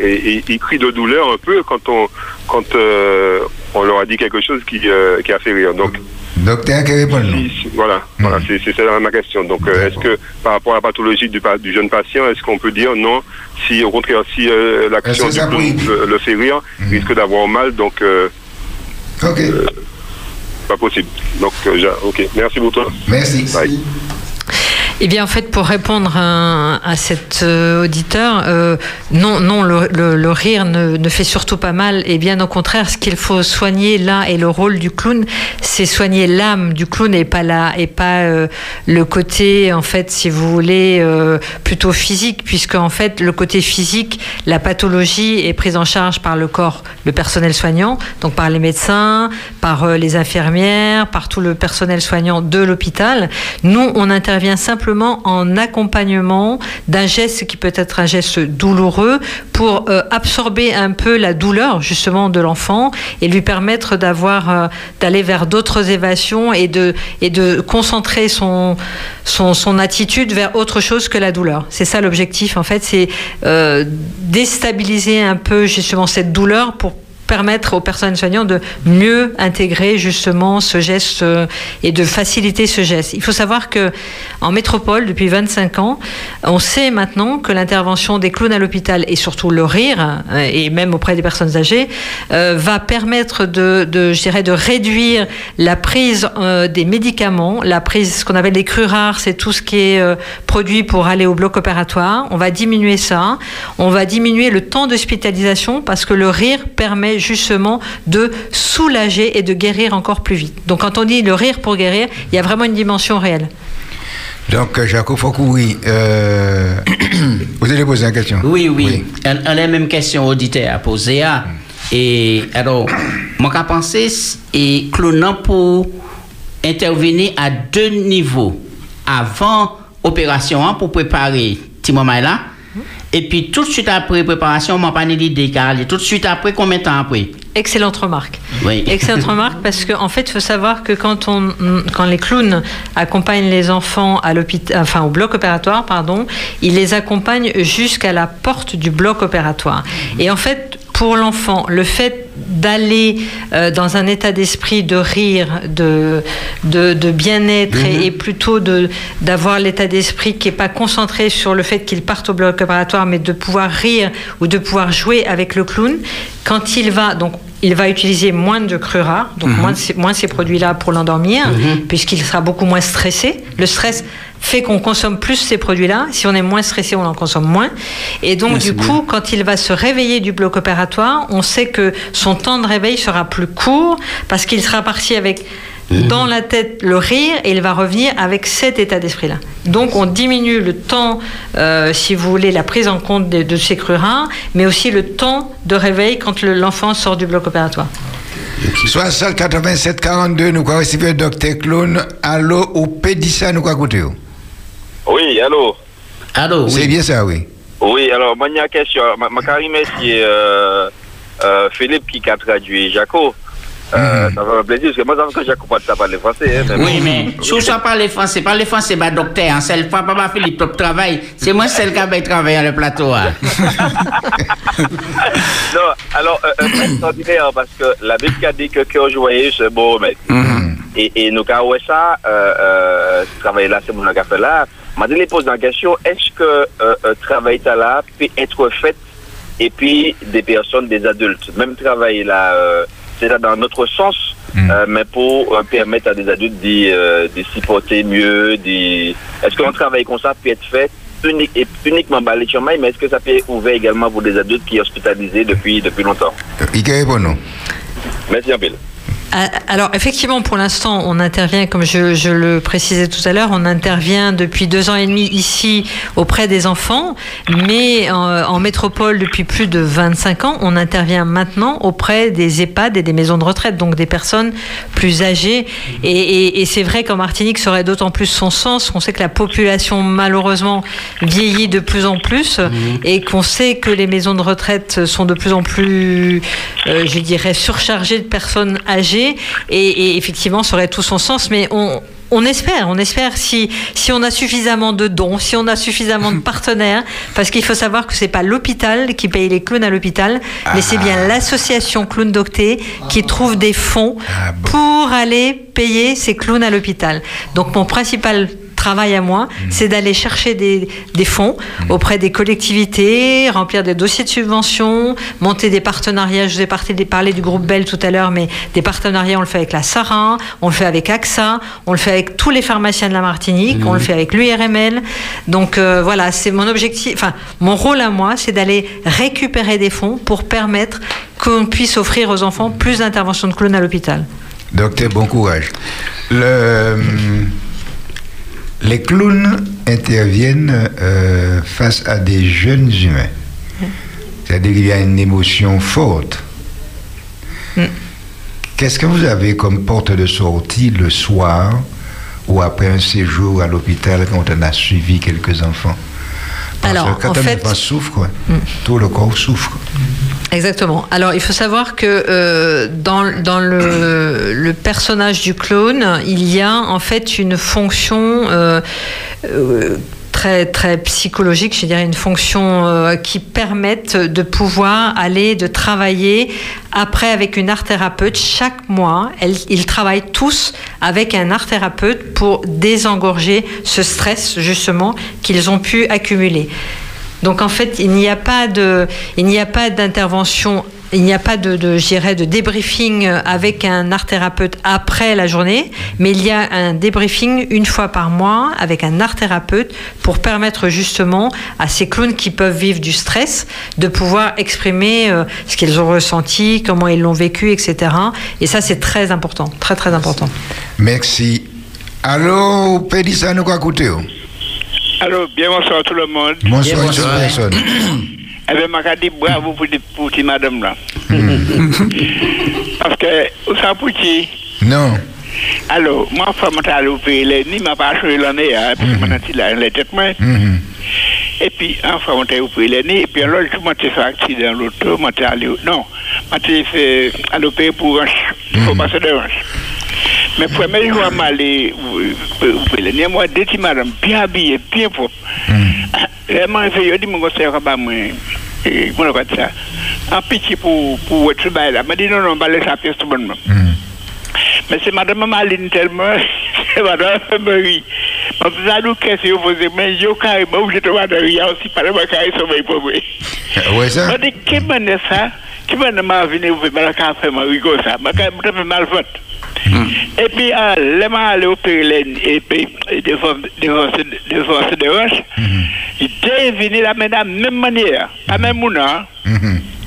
Et, et ils crient de douleur un peu quand on quand euh, on leur a dit quelque chose qui, euh, qui a fait rire. Donc Docteur, qui répond nous si- voilà, voilà c'est ça ma question. Donc est-ce que par rapport à la pathologie du, du jeune patient, est-ce qu'on peut dire non si au contraire si l'action du clown le, le fait rire, il risque d'avoir mal, donc Ok. Pas possible. Donc euh, ok, merci beaucoup. Merci. Bye. Eh bien, en fait, pour répondre à, cet euh, auditeur, euh, non, non, le, rire ne, fait surtout pas mal. Et bien au contraire, ce qu'il faut soigner là et le rôle du clown, c'est soigner l'âme du clown et pas la, et pas euh, le côté, en fait, si vous voulez, plutôt physique, puisque en fait, le côté physique, la pathologie est prise en charge par le corps, le personnel soignant, donc par les médecins, par les infirmières, par tout le personnel soignant de l'hôpital. Nous, on intervient simplement en accompagnement d'un geste qui peut être un geste douloureux pour euh, absorber un peu la douleur justement de l'enfant et lui permettre d'avoir euh, d'aller vers d'autres évasions et de et de concentrer son son, attitude vers autre chose que la douleur. C'est ça l'objectif en fait, c'est euh, déstabiliser un peu justement cette douleur pour permettre aux personnes soignantes de mieux intégrer justement ce geste euh, et de faciliter ce geste. Il faut savoir que en métropole depuis 25 ans, on sait maintenant que l'intervention des clowns à l'hôpital et surtout le rire euh, et même auprès des personnes âgées euh, va permettre de, de de réduire la prise des médicaments, la prise ce qu'on appelle les crues rares, c'est tout ce qui est produit pour aller au bloc opératoire. On va diminuer ça, on va diminuer le temps d'hospitalisation parce que le rire permet justement de soulager et de guérir encore plus vite. Donc quand on dit le rire pour guérir, il y a vraiment une dimension réelle. Donc, Jacob Foukoui, euh, [COUGHS] vous allez poser une question Oui, oui. Elle, elle a la même question auditeur à poser. ah. Et alors, moi, qu'à penser, et clonant pour intervenir à deux niveaux. Avant opération, hein, pour préparer moment là. Et puis tout de suite après préparation, m'a pas l'idée car tout de suite après, combien de temps après? Excellente remarque. Oui. [LAUGHS] Excellente remarque parce qu'en en fait, il faut savoir que quand, on, quand les clowns accompagnent les enfants à l'hôpital, enfin au bloc opératoire, pardon, ils les accompagnent jusqu'à la porte du bloc opératoire. Et en fait, pour l'enfant, le fait d'aller euh, dans un état d'esprit de rire, de, de, de bien-être et, et plutôt de d'avoir l'état d'esprit qui est pas concentré sur le fait qu'il parte au bloc opératoire, mais de pouvoir rire ou de pouvoir jouer avec le clown. Quand il va donc il va utiliser moins de crues rares, donc moins, de ces, moins ces produits-là pour l'endormir, puisqu'il sera beaucoup moins stressé. Le stress fait qu'on consomme plus ces produits-là. Si on est moins stressé, on en consomme moins. Et donc, Ouais, du coup, quand il va se réveiller du bloc opératoire, on sait que son temps de réveil sera plus court parce qu'il sera parti avec dans la tête le rire et il va revenir avec cet état d'esprit-là. Donc on diminue le temps, euh, si vous voulez, la prise en compte de, de ces crues rares, mais aussi le temps de réveil quand le- l'enfant sort du bloc opératoire. 60 87 42, nous avons reçu le docteur Clown. Allô, au Pédissa, nous avons écouté. Oui, allô? Allô, C'est bien ça, oui. Oui, alors, moi, il y a une question. Ma, ma carré merci euh, euh, Philippe qui a traduit Jaco? Euh, Ça va me plaisir, parce que moi, quand Jaco pas de parler français. hein, Oui, bon. mais si ça parle français, parle français, bah docteur, hein, c'est le papa pas Philippe top travail, c'est moi celle qui a travaillé à le plateau. hein. [LAUGHS] Non, alors, euh, euh, c'est extraordinaire parce que la Bible a dit que cœur joyeux, c'est beau remède. Et, et nous, quand on ça, euh, euh, ce travail-là, c'est mon fait là. M'a dit, pose la question, est-ce que euh, euh, travail là peut être fait et puis des personnes, des adultes, même travail là, euh, c'est là dans notre sens euh, mais pour euh, permettre à des adultes d'y, euh, de s'y porter mieux. Est-ce qu'un travail comme ça peut être fait unique, et uniquement par les chômeurs, mais est-ce que ça peut être ouvert également pour des adultes qui sont hospitalisés depuis, depuis longtemps? Non. Merci un peu. Ah, Alors effectivement, pour l'instant, on intervient, comme je, je le précisais tout à l'heure, on intervient depuis deux ans et demi ici auprès des enfants, mais en, en métropole depuis plus de 25 ans, on intervient maintenant auprès des EHPAD et des maisons de retraite, donc des personnes plus âgées. Et, et- et c'est vrai qu'en Martinique, ça aurait d'autant plus son sens qu'on sait que la population malheureusement vieillit de plus en plus et qu'on sait que les maisons de retraite sont de plus en plus, euh, je dirais, surchargées de personnes âgées. Et, et effectivement, ça aurait tout son sens. Mais on, on espère, on espère si, si on a suffisamment de dons, si on a suffisamment de [LAUGHS] partenaires, parce qu'il faut savoir que c'est pas l'hôpital qui paye les clowns à l'hôpital, mais c'est bien l'association Clown Docté qui trouve des fonds pour aller payer ces clowns à l'hôpital. Donc mon principal travail à moi, c'est d'aller chercher des, des fonds auprès des collectivités, remplir des dossiers de subvention, monter des partenariats. Je vous ai parlé, parlé du groupe Bell tout à l'heure, mais des partenariats, on le fait avec la Sarin, on le fait avec AXA, on le fait avec tous les pharmaciens de la Martinique, on le fait avec l'URML. Donc euh, voilà, c'est mon objectif, enfin mon rôle à moi, c'est d'aller récupérer des fonds pour permettre qu'on puisse offrir aux enfants plus d'interventions de clowns à l'hôpital. Docteur, bon courage. Le, hum, les clowns interviennent euh, face à des jeunes humains. C'est-à-dire qu'il y a une émotion forte. Qu'est-ce que vous avez comme porte de sortie le soir ou après un séjour à l'hôpital quand on a suivi quelques enfants? Alors, quand en fait- souffre, tout le corps souffre. Exactement. Alors, il faut savoir que euh, dans, dans le, le personnage du clone, il y a en fait une fonction euh, euh, très, psychologique, je dirais une fonction euh, qui permette de pouvoir aller, de travailler après avec une art thérapeute. Chaque mois, elles- ils travaillent tous avec un art thérapeute pour désengorger ce stress justement qu'ils ont pu accumuler. Donc en fait, il n'y a pas de, il n'y a pas d'intervention, il n'y a pas de, dirais, de débriefing avec un art thérapeute après la journée, mais il y a un débriefing une fois par mois avec un art thérapeute pour permettre justement à ces clowns qui peuvent vivre du stress de pouvoir exprimer euh, ce qu'ils ont ressenti, comment ils l'ont vécu, etc. Et ça, c'est très important, très très important. Merci. Allô, Pédissa, nous quoi écouter oh? Alors, bien bonsoir tout le monde. Bonsoir, personne. [CLEARS THROAT] Eh bien, m'a dit bravo pour, pour cette madame là. [LAUGHS] Parce que, où ça pour qui Non. Alors, moi, femme m'a allé opérer les nids, m'a pas acheté l'année, hein, parce que maintenant, il a les têtes, moi. Mhm. Et puis, enfin, on t'a opéré les et puis alors, je m'étais fait accident l'auto, m'a allé, non, m'a fait à l'opérer pour hanche, il faut passer de hanche. Mais premier jour, m'a allé opérer les moi, deux madame, bien habillées, bien propres. Vraiment, je dis, mon conseil, bah, moi, et comment on dit ça, en pitié pour, pour être là, là. m'a dit, non, non, on va laisser la pièce tout bonnement. Mais c'est madame Maline tellement, [LAUGHS] c'est madame yo mal fait. Et puis, les m'a allé opérer les, devant, de roche. Il venu la madame, même manière, à même mouna.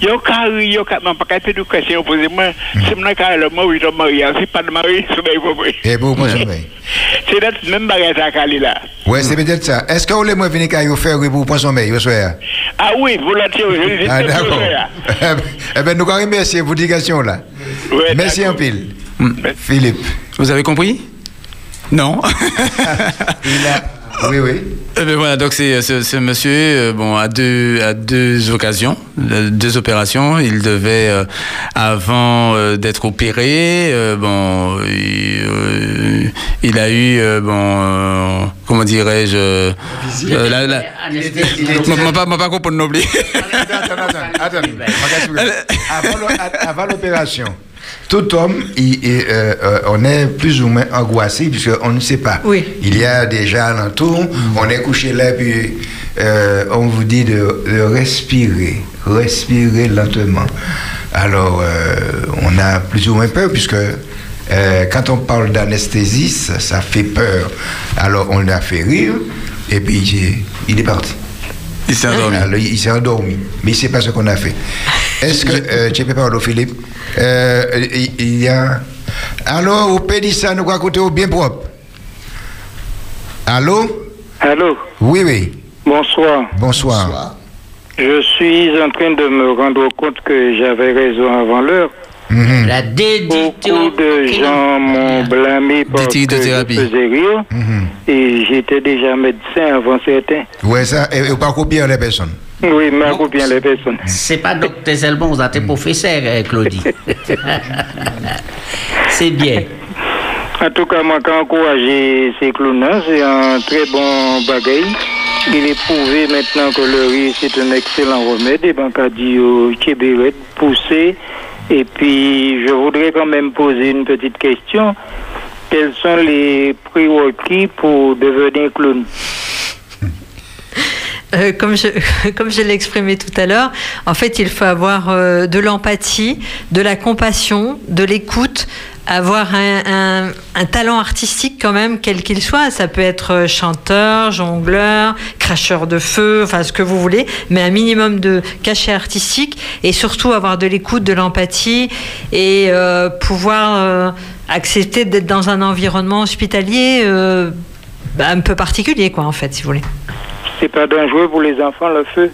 Yo carré, yo pas qu'à de question, posez moi, c'est mon carré, le mot, je marie, c'est pas de mari, sommeil pour moi. Et pour moi, sommeil. C'est notre même bagage à Cali là. Ouais, c'est peut-être ça. Est-ce que vous voulez moi venir à vous faire pour prendre sommeil, vous soyez? Ah oui, volontiers, je Ah, d'accord. [LAUGHS] Eh bien, nous vous remercions pour l'éducation là. Merci en pile. Philippe. Vous avez compris? Non. [LAUGHS] Oui, oui. Eh ben voilà, donc c'est ce, monsieur, euh, bon, à deux, à deux occasions, euh, deux opérations. Il devait, euh, avant euh, d'être opéré, euh, bon, il, euh, il a eu, euh, bon, euh, comment dirais-je, la, la, m'a pas, pas compris non plus. Attends, attends, attends. [LAUGHS] Avant l'opération, tout homme, il- il, euh, euh, on est plus ou moins angoissé puisqu'on ne sait pas. Oui. Il y a déjà alentour, on est couché là, puis euh, on vous dit de, de respirer, respirer lentement. Alors, on a plus ou moins peur puisque quand on parle d'anesthésie, ça, ça fait peur. Alors on l'a fait rire, et puis il est parti. Il s'est endormi. Alors, il il s'est endormi, mais il ne sait pas ce qu'on a fait. Est-ce que, [LAUGHS] euh, tu peux parler, Philippe Euh, il, y a. Alors, au Pédissa, nous au bien propre. Allô? Allô, Oui, oui. bonsoir. Bonsoir. Je suis en train de me rendre compte que j'avais raison avant l'heure. Mhm. La Beaucoup de gens m'ont blâmé parce que je faisais rire Mhm. et j'étais déjà médecin avant certains. Ouais, ça, et, et pas copier les personnes. Oui, mais beaucoup bien les personnes. C'est pas docteur Zelbon, vous êtes professeur, euh, Claudie. [LAUGHS] C'est bien. En tout cas, moi, quand encourager ces clowns, c'est un très bon bagaille. Il est prouvé maintenant que le riz, c'est un excellent remède. Et ben, qu'a dit au Québec, pousser. Et puis, je voudrais quand même poser une petite question. Quels sont les prérequis pour devenir clown? Euh, comme je, [LAUGHS] comme l'ai exprimé tout à l'heure, en fait, il faut avoir euh, de l'empathie, de la compassion, de l'écoute, avoir un, talent artistique quand même, quel qu'il soit. Ça peut être euh, chanteur, jongleur, cracheur de feu, enfin ce que vous voulez, mais un minimum de cachet artistique et surtout avoir de l'écoute, de l'empathie et pouvoir accepter d'être dans un environnement hospitalier un peu particulier, quoi, en fait, si vous voulez. C'est pas dangereux pour les enfants, le feu?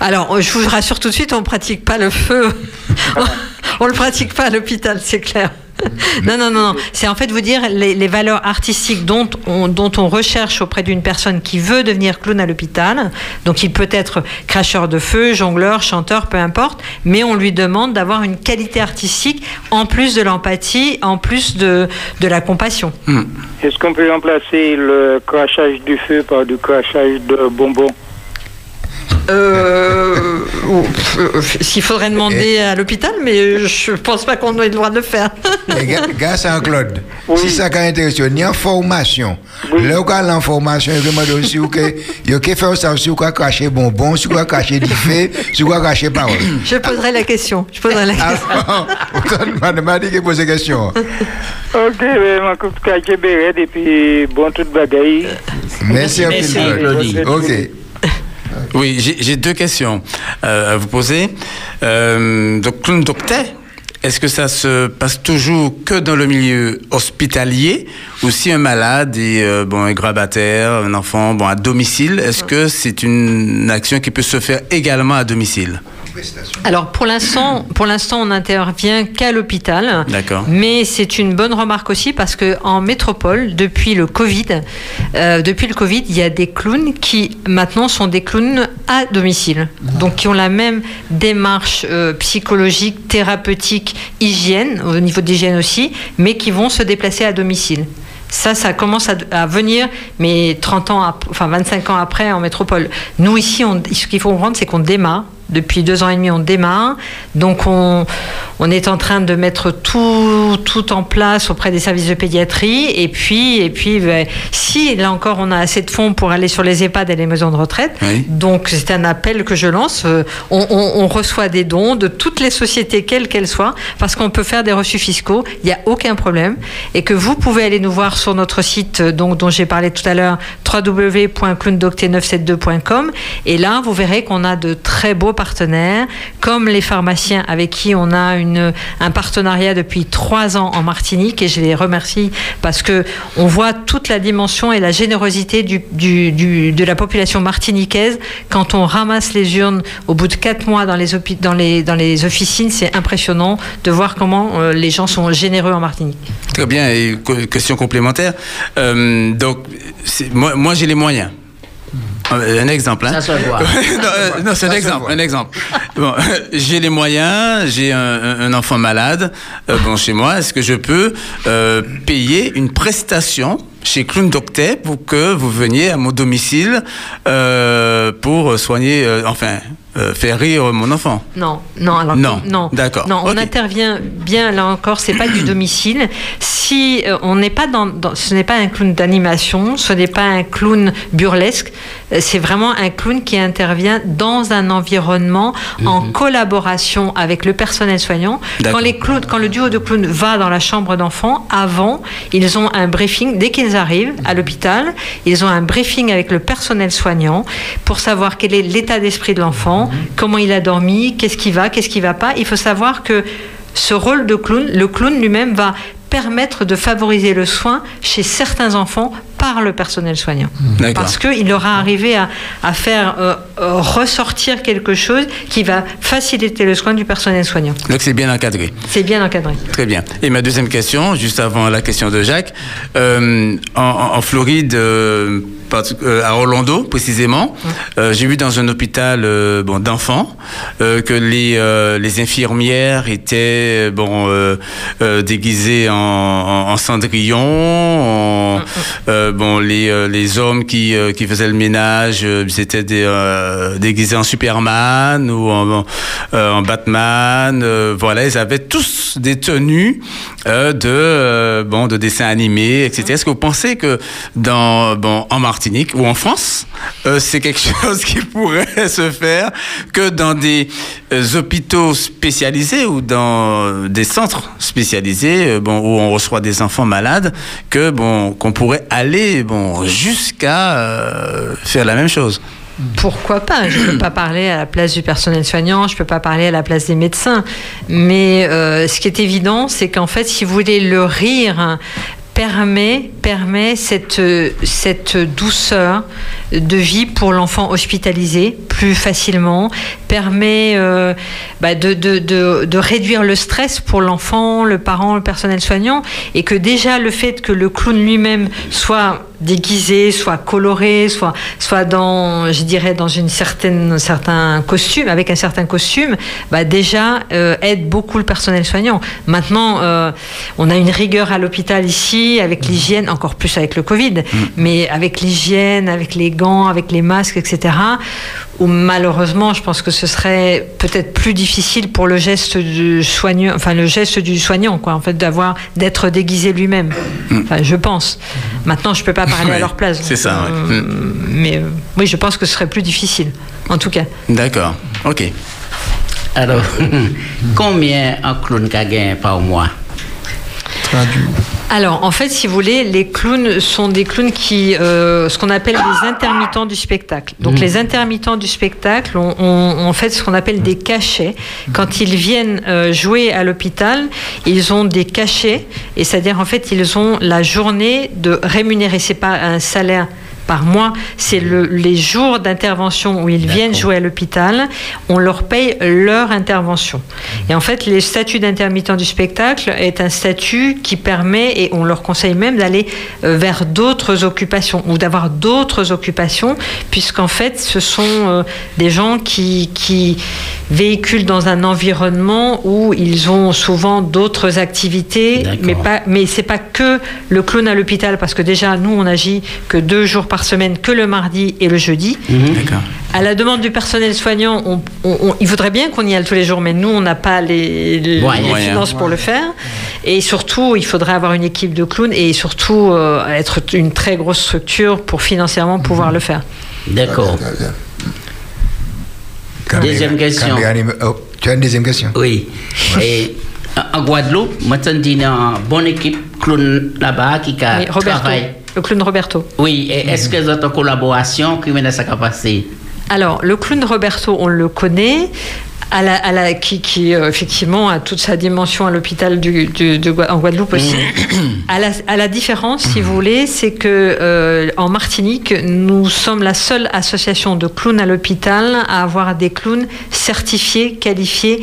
Alors, je vous rassure tout de suite, on ne pratique pas le feu. [LAUGHS] on ne le pratique pas à l'hôpital, c'est clair. [LAUGHS] Non, non, non, non. C'est en fait vous dire les, les valeurs artistiques dont on, dont on recherche auprès d'une personne qui veut devenir clown à l'hôpital. Donc, il peut être cracheur de feu, jongleur, chanteur, peu importe, mais on lui demande d'avoir une qualité artistique en plus de l'empathie, en plus de, de la compassion. Est-ce qu'on peut remplacer le crachage du feu par du crachage de bonbons? Euh, euh, S'il faudrait demander à l'hôpital, mais je pense pas qu'on ait le droit de le faire. [LAUGHS] Et gars, gars, Saint-Claude, si ça a intéressé, il y a une formation. Là, où il y a formation, il demande aussi que il y faire ça, si vous cracher bonbon, si vous cracher du fait, si vous cracher parole. Je poserai la question. Je poserai la question. [LAUGHS] On m'a dit qu'il posait question. Ok, mais ma coupe de Québec et puis bon, toute bagaille. Merci, à Merci. Claudie. Ok. Oui, j'ai deux questions euh, à vous poser. Euh, donc, clown docteur, est-ce que ça se passe toujours que dans le milieu hospitalier ou si un malade est euh, bon, un grabataire, un enfant bon, à domicile, est-ce que c'est une action qui peut se faire également à domicile? Alors pour l'instant, pour l'instant, on n'intervient qu'à l'hôpital. D'accord. Mais c'est une bonne remarque aussi parce que en métropole, depuis le Covid, euh, depuis le Covid, il y a des clowns qui maintenant sont des clowns à domicile, donc qui ont la même démarche euh, psychologique, thérapeutique, hygiène au niveau d'hygiène aussi, mais qui vont se déplacer à domicile. Ça, ça commence à, à venir, mais 30 ans, enfin 25 ans après en métropole. Nous ici, on- ce qu'il faut comprendre, c'est qu'on démarre. Depuis deux ans et demi, on démarre. Donc, on, on est en train de mettre tout, tout en place auprès des services de pédiatrie. Et puis, et puis ben, si là encore, on a assez de fonds pour aller sur les EHPAD et les maisons de retraite, Oui. donc c'est un appel que je lance. Euh, On, on- on reçoit des dons de toutes les sociétés, quelles qu'elles soient, parce qu'on peut faire des reçus fiscaux. Il n'y a aucun problème. Et que vous pouvez aller nous voir sur notre site euh, donc, dont j'ai parlé tout à l'heure, www.clowndocté972.com. Et là, vous verrez qu'on a de très beaux partenaires, comme les pharmaciens avec qui on a un partenariat depuis trois ans en Martinique. Et je les remercie parce que on voit toute la dimension et la générosité de la population martiniquaise quand on ramasse les urnes au bout de quatre mois dans les, officines. C'est impressionnant de voir comment euh, les gens sont généreux en Martinique. Très bien, question complémentaire. Euh, donc, moi j'ai les moyens. Euh, Un exemple. Hein? Ça se voit. [LAUGHS] non, euh, non, c'est un exemple. Un exemple. Bon, [LAUGHS] j'ai les moyens, j'ai un, enfant malade euh, bon, chez moi. Est-ce que je peux euh, payer une prestation chez Clown Docteur pour que vous veniez à mon domicile euh, pour soigner, enfin, euh, faire rire mon enfant. Non, non, alors Non, non, d'accord, Non, on intervient bien là encore. C'est pas du [CLEARS THROAT] domicile. Si euh, on n'est pas dans, dans- ce n'est pas un clown d'animation, ce n'est pas un clown burlesque. euh, C'est vraiment un clown qui intervient dans un environnement en collaboration avec le personnel soignant. Quand les clowns, quand le duo de clowns va dans la chambre d'enfant, avant, ils ont un briefing dès qu'ils arrivent à l'hôpital. Ils ont un briefing avec le personnel soignant pour savoir quel est l'état d'esprit de l'enfant, comment il a dormi, qu'est-ce qui va, qu'est-ce qui va pas. Il faut savoir que ce rôle de clown, le clown lui-même va permettre de favoriser le soin chez certains enfants par le personnel soignant. Parce qu'il leur a arrivé à, à faire euh, euh, ressortir quelque chose qui va faciliter le soin du personnel soignant. Donc c'est bien encadré. C'est bien encadré. Très bien. Et ma deuxième question, juste avant la question de Jacques, euh, en, Floride, euh, à Orlando précisément, j'ai vu dans un hôpital bon, d'enfants que les, les infirmières étaient bon, déguisées en, en- en cendrillon, en- euh, bon, les, euh, les hommes qui, euh, qui faisaient le ménage, euh, ils étaient euh, déguisés en Superman ou en, euh, en Batman. euh, voilà, ils avaient tous des tenues euh, de, euh, bon, de dessins animés, etc. Est-ce que vous pensez que dans, bon, en Martinique ou en France, euh, c'est quelque [LAUGHS] chose qui pourrait se faire que dans des euh, hôpitaux spécialisés ou dans des centres spécialisés, euh, bon, où on reçoit des enfants malades, que bon, qu'on pourrait aller bon jusqu'à euh, faire la même chose. Pourquoi pas? Je ne peux pas parler à la place du personnel soignant, je ne peux pas parler à la place des médecins. Mais euh, ce qui est évident, c'est qu'en fait, si vous voulez, le rire permet, permet cette, douceur de vie pour l'enfant hospitalisé plus facilement, permet euh, bah, de- de réduire le stress pour l'enfant, le parent, le personnel soignant, et que déjà le fait que le clown lui-même soit déguisé, soit coloré, soit, soit dans, je dirais, dans une certaine, un certain costume, avec un certain costume, bah déjà euh, aide beaucoup le personnel soignant. Maintenant, euh, on a une rigueur à l'hôpital ici, avec l'hygiène, encore plus avec le Covid, mais avec l'hygiène, avec les gants, avec les masques, etc. Où malheureusement, je pense que ce serait peut-être plus difficile pour le geste du soignant, enfin le geste du soignant, quoi, en fait, d'avoir, d'être déguisé lui-même. Enfin, je pense. Maintenant, je peux pas parler à Ouais, leur place. c'est ça, ouais. Euh, Mais euh, oui, je pense que ce serait plus difficile, en tout cas. D'accord. Ok. Alors, [LAUGHS] combien un clown qu'a gagné par mois? Alors, en fait, si vous voulez, les clowns sont des clowns qui, euh, ce qu'on appelle des intermittents du spectacle. Donc, Mhm. les intermittents du spectacle ont, ont- ont en fait ce qu'on appelle des cachets. Quand ils viennent euh, jouer à l'hôpital, ils ont des cachets, et c'est-à-dire en fait, ils ont la journée de rémunérer. C'est pas un salaire par mois, c'est le, les jours d'intervention où ils viennent jouer à l'hôpital, on leur paye leur intervention. Et en fait, les statuts d'intermittent du spectacle est un statut qui permet, et on leur conseille même d'aller euh, vers d'autres occupations ou d'avoir d'autres occupations, puisqu'en fait, ce sont euh, des gens qui, qui véhiculent dans un environnement où ils ont souvent d'autres activités, mais pas, mais c'est pas que le clown à l'hôpital, parce que déjà, nous, on agit que deux jours par semaine, que le mardi et le jeudi. D'accord. À la demande du personnel soignant, on, on- on- il voudrait bien qu'on y aille tous les jours, mais nous, on n'a pas les, les- Moyens. les finances pour le faire. Et surtout, il faudrait avoir une équipe de clowns et surtout euh, être une très grosse structure pour financièrement pouvoir le faire. D'accord. Deuxième question. Oh, tu as une deuxième question? Oui. Et en Guadeloupe, moi, je dis une bonne équipe clown là-bas qui a Oui, travaillé. Le clown Roberto. Oui, est-ce que vous êtes en collaboration qui mène à sa capacité? Alors, le clown Roberto, on le connaît. À la, à la- qui, qui, euh, effectivement a toute sa dimension à l'hôpital du, du- de Gua- en Guadeloupe aussi. à, la, à la différence, si vous voulez, c'est que euh, en Martinique, nous sommes la seule association de clowns à l'hôpital à avoir des clowns certifiés, qualifiés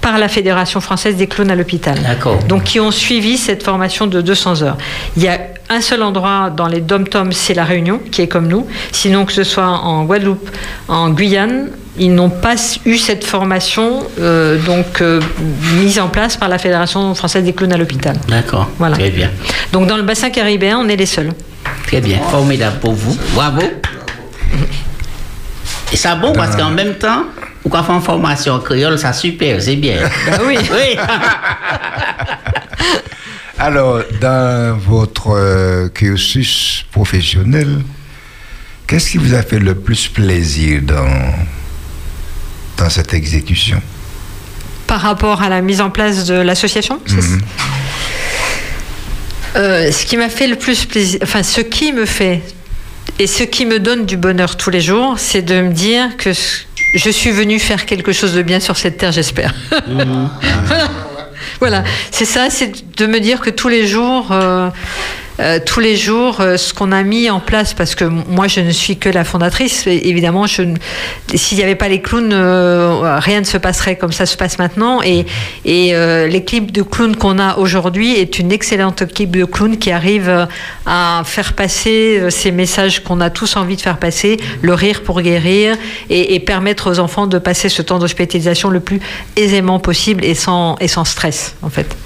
par la Fédération française des clowns à l'hôpital. D'accord. Donc qui ont suivi cette formation de 200 heures. Il y a un seul endroit dans les dom-toms, c'est la Réunion, qui est comme nous. Sinon, que ce soit en Guadeloupe, en Guyane, ils n'ont pas eu cette formation euh, donc euh, mise en place par la Fédération française des clowns à l'hôpital. D'accord. Voilà. Très bien. Donc dans le bassin caribéen, on est les seuls. Très bien. Formidable pour vous. Bravo. Et ça bon parce qu'en même temps, ou quand on fait une formation en créole, ça super, c'est bien. Bah oui. oui. [LAUGHS] Alors, dans votre euh, cursus professionnel, qu'est-ce qui vous a fait le plus plaisir dans, dans cette exécution? Par rapport à la mise en place de l'association ça? Euh, ce qui m'a fait le plus plaisir, enfin ce qui me fait et ce qui me donne du bonheur tous les jours, c'est de me dire que je suis venu faire quelque chose de bien sur cette terre, j'espère. voilà, [LAUGHS] Voilà. c'est ça, c'est de me dire que tous les jours, euh, euh, tous les jours, euh, ce qu'on a mis en place, parce que moi je ne suis que la fondatrice, évidemment, s'il n'y avait pas les clowns, euh, rien ne se passerait comme ça se passe maintenant. Et, l'équipe de clowns qu'on a aujourd'hui est une excellente équipe de clowns qui arrive à faire passer ces messages qu'on a tous envie de faire passer, le rire pour guérir, et, et permettre aux enfants de passer ce temps d'hospitalisation le plus aisément possible et sans, et sans stress, en fait.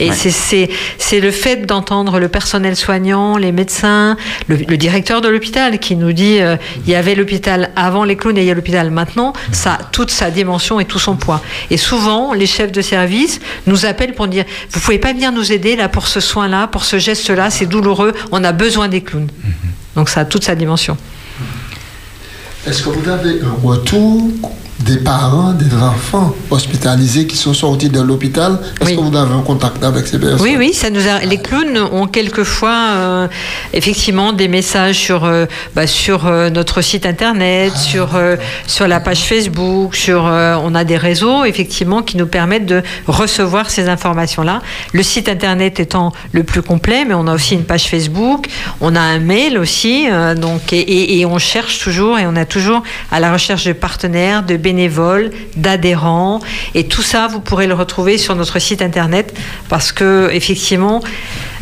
Et Ouais. c'est- c'est c'est le fait d'entendre le personnel soignant, les médecins, le, le directeur de l'hôpital qui nous dit euh, il y avait l'hôpital avant les clowns et il y a l'hôpital maintenant, ça a toute sa dimension et tout son poids. Et souvent, les chefs de service nous appellent pour dire vous pouvez pas venir nous aider là pour ce soin-là, pour ce geste-là, c'est douloureux, on a besoin des clowns. Donc ça a toute sa dimension. Est-ce que vous avez un retour des parents, des enfants hospitalisés qui sont sortis de l'hôpital. Est-ce que vous avez un contact avec ces personnes? Oui, oui, ça nous a... les clowns ont quelquefois euh, effectivement des messages sur, euh, bah, sur euh, notre site internet, sur, euh, sur la page Facebook, sur, on a des réseaux effectivement qui nous permettent de recevoir ces informations-là. Le site internet étant le plus complet, mais on a aussi une page Facebook, on a un mail aussi, donc, et, et- et on cherche toujours et on a toujours à la recherche de partenaires, de bénévoles, d'adhérents, et tout ça, vous pourrez le retrouver sur notre site internet parce que effectivement.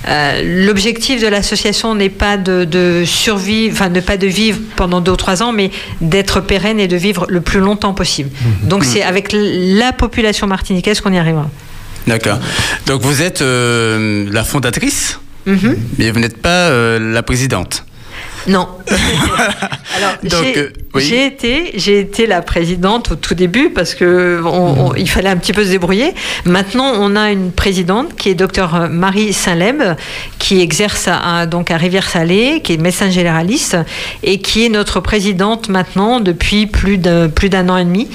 euh, L'objectif de l'association n'est pas de, de survivre, enfin ne pas de vivre pendant deux ou trois ans, mais d'être pérenne et de vivre le plus longtemps possible. Donc c'est avec la population martiniquaise qu'on y arrivera. D'accord. Donc vous êtes euh, la fondatrice, Mhm. mais vous n'êtes pas euh, la présidente? Non. [LAUGHS] Alors, j'ai euh, oui. j'ai été, j'ai été la présidente au tout début parce que on- on- il fallait un petit peu se débrouiller. Maintenant, on a une présidente qui est docteur Marie Saint-Leb, qui exerce à, donc à Rivière-Salée, qui est médecin généraliste et qui est notre présidente maintenant depuis plus d'un plus d'un an et demi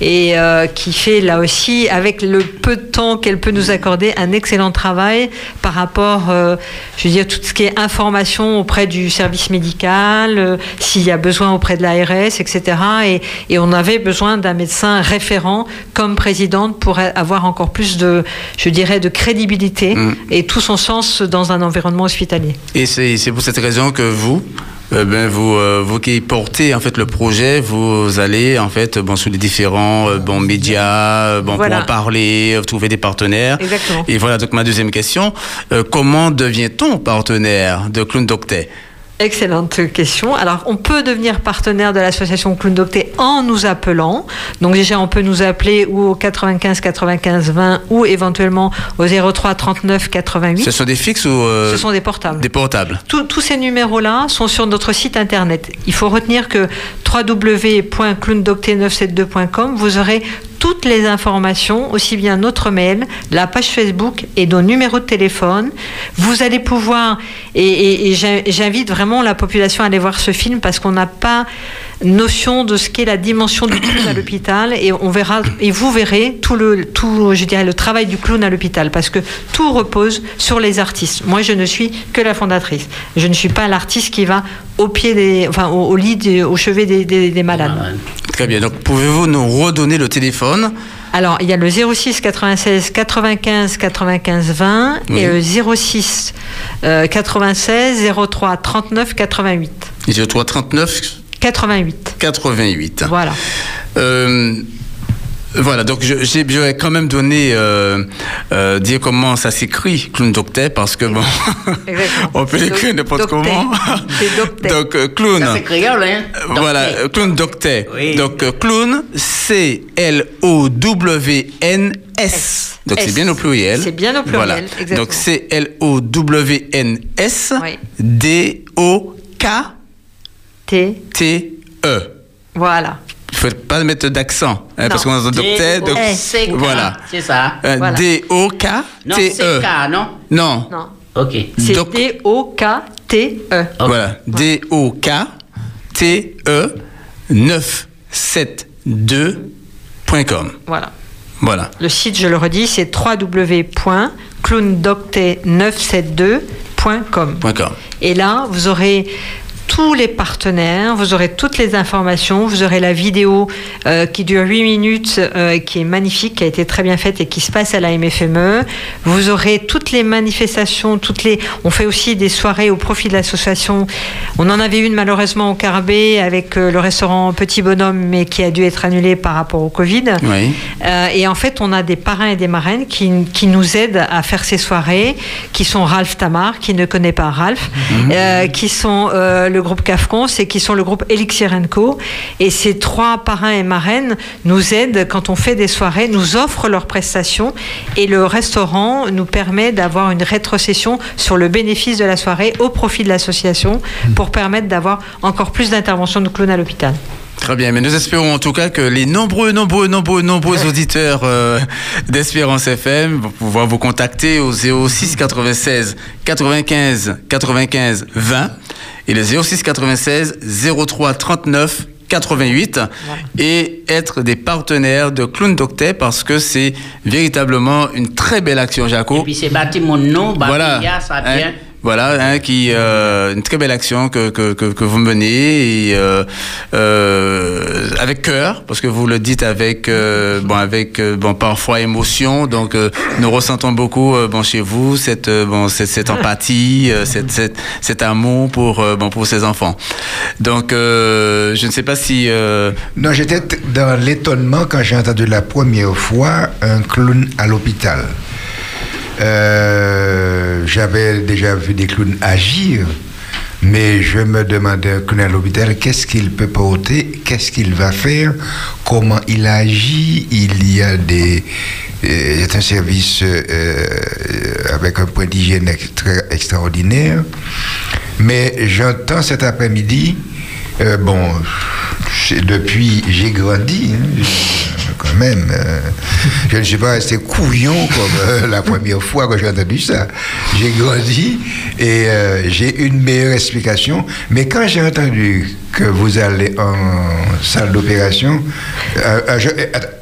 et euh, qui fait là aussi, avec le peu de temps qu'elle peut nous accorder, un excellent travail par rapport, euh, je veux dire, tout ce qui est information auprès du service médical, euh, s'il y a besoin auprès de l'ARS, etc. Et, et on avait besoin d'un médecin référent comme présidente pour avoir encore plus de, je dirais, de crédibilité Mm. et tout son sens dans un environnement hospitalier. Et c'est pour cette raison que vous, euh, ben, vous, euh, vous qui portez en fait le projet, vous allez en fait bon sur les différents euh, bon médias, bon Voilà. pour en parler, trouver des partenaires. Exactement. Et voilà donc ma deuxième question euh, comment devient-on partenaire de Clown Doctet? Excellente question. Alors, on peut devenir partenaire de l'association Clown Docté en nous appelant. Donc, déjà, on peut nous appeler ou au 95 95 20 ou éventuellement au 03 39 88. Ce sont des fixes ou euh, Ce sont des portables. Des portables. Tous- tous ces numéros-là sont sur notre site internet. Il faut retenir que www.clowndocté972.com, vous aurez toutes les informations, aussi bien notre mail, la page Facebook et nos numéros de téléphone. Vous allez pouvoir, et, et- et j'in- j'invite vraiment la population à aller voir ce film parce qu'on n'a pas notion de ce qu'est la dimension du clown à l'hôpital et on verra et vous verrez tout le tout je dirais le travail du clown à l'hôpital parce que tout repose sur les artistes. Moi je ne suis que la fondatrice. Je ne suis pas l'artiste qui va au pied des enfin au, au lit des- au chevet des malades. Très bien. Donc pouvez-vous nous redonner le téléphone Alors, il y a le 06 96 95 95 20 Oui. et le 06 euh, 96 03 39 88. 03 39 88. 88. Voilà. Euh, voilà, donc je, j'ai- j'aurais quand même donné, euh, euh, dire comment ça s'écrit, Clown Doctet, parce que bon, [LAUGHS] on peut l'écrire n'importe comment. Donc, euh, clown. Ça, c'est créole, hein Euh, Voilà, euh, clown Doctet. Donc, euh, clown, C-L-O-W-N-S. Donc, c'est bien au pluriel. C'est bien au pluriel, Voilà. exactement. Donc, C-L-O-W-N-S. D-O-K. T. T-E. Voilà. Il faut pas mettre d'accent, hein, parce qu'on entend docteur. donc- D-O-C-K, voilà. C'est ça. Euh, Voilà. D-O-K-T-E. Non, c'est K, non Non. Non. Ok. C'est Donc- D-O-K-T-E. Voilà. D-O-K-T-E 972.com. Voilà. Voilà. Le site, je le redis, c'est www.clowndoctet972.com. Point com. Et là, vous aurez tous les partenaires, vous aurez toutes les informations, vous aurez la vidéo euh, qui dure 8 minutes, euh, qui est magnifique, qui a été très bien faite et qui se passe à la MFME. Vous aurez toutes les manifestations, toutes les. On fait aussi des soirées au profit de l'association. On en avait une malheureusement au Carbet avec euh, le restaurant Petit Bonhomme, mais qui a dû être annulé par rapport au Covid. Oui. Et en fait, on a des parrains et des marraines qui, qui nous aident à faire ces soirées, qui sont Ralph Tamar, qui ne connaît pas Ralph, euh, qui sont euh, le groupe CAFCONS et qui sont le groupe Elixir Co. Et ces trois parrains et marraines nous aident quand on fait des soirées, nous offrent leurs prestations et le restaurant nous permet d'avoir une rétrocession sur le bénéfice de la soirée au profit de l'association pour permettre d'avoir encore plus d'interventions de clowns à l'hôpital. Très bien, mais nous espérons en tout cas que les nombreux, nombreux, nombreux, nombreux auditeurs euh, d'Espérance FM vont pouvoir vous contacter au 06 96 95 95 20 et le 06 96 03 39 88 et être des partenaires de Clown Doctet parce que c'est véritablement une très belle action, Jaco. Puis c'est bâti mon nom, bâti Voilà. ya, ça Hein, vient. Voilà, hein, qui euh, une très belle action que, que, que, vous menez et, euh, euh, avec cœur, parce que vous le dites avec euh, bon avec euh, bon parfois émotion. Donc euh, nous ressentons beaucoup bon chez vous cette bon cette, cette empathie, cette, cette cet amour pour bon pour ces enfants. Donc je ne sais pas si Non, j'étais dans l'étonnement quand j'ai entendu la première fois un clown à l'hôpital. Euh, J'avais déjà vu des clowns agir, mais je me demandais à l'hôpital, qu'est-ce qu'il peut porter, qu'est-ce qu'il va faire, comment il agit. Il y a des. euh, il y a un service euh, avec un point d'hygiène extra- extraordinaire. Mais j'entends cet après-midi, bon, depuis j'ai grandi, hein, quand même. euh, je ne suis pas resté couillon comme euh, la première fois que j'ai entendu ça. J'ai grandi et euh, j'ai une meilleure explication. Mais quand j'ai entendu que vous allez en salle d'opération,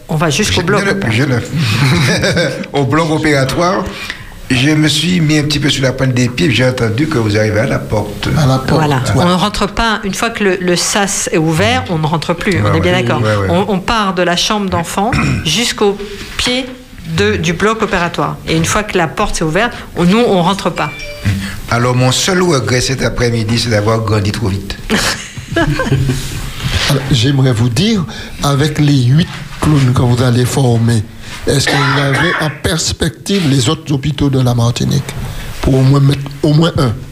On va jusqu'au bloc. je [LAUGHS] au bloc opératoire, je me suis mis un petit peu sur la pointe des pieds, j'ai entendu que vous arrivez à la porte. À la porte. Voilà, on ne rentre pas, une fois que le, le sas est ouvert, on ne rentre plus, on Ouais, est bien ouais. d'accord. Ouais, ouais. On, on part de la chambre d'enfant [CLEARS THROAT] jusqu'au pied de- du bloc opératoire. Et une fois que la porte est ouverte, on- nous, on ne rentre pas. [LAUGHS] Alors, mon seul regret cet après-midi, c'est d'avoir grandi trop vite. [LAUGHS] [LAUGHS] J'aimerais vous dire, avec les huit clowns que vous allez former, est-ce que vous avez en perspective les autres hôpitaux de la Martinique Pour au moins mettre au moins un? [LAUGHS]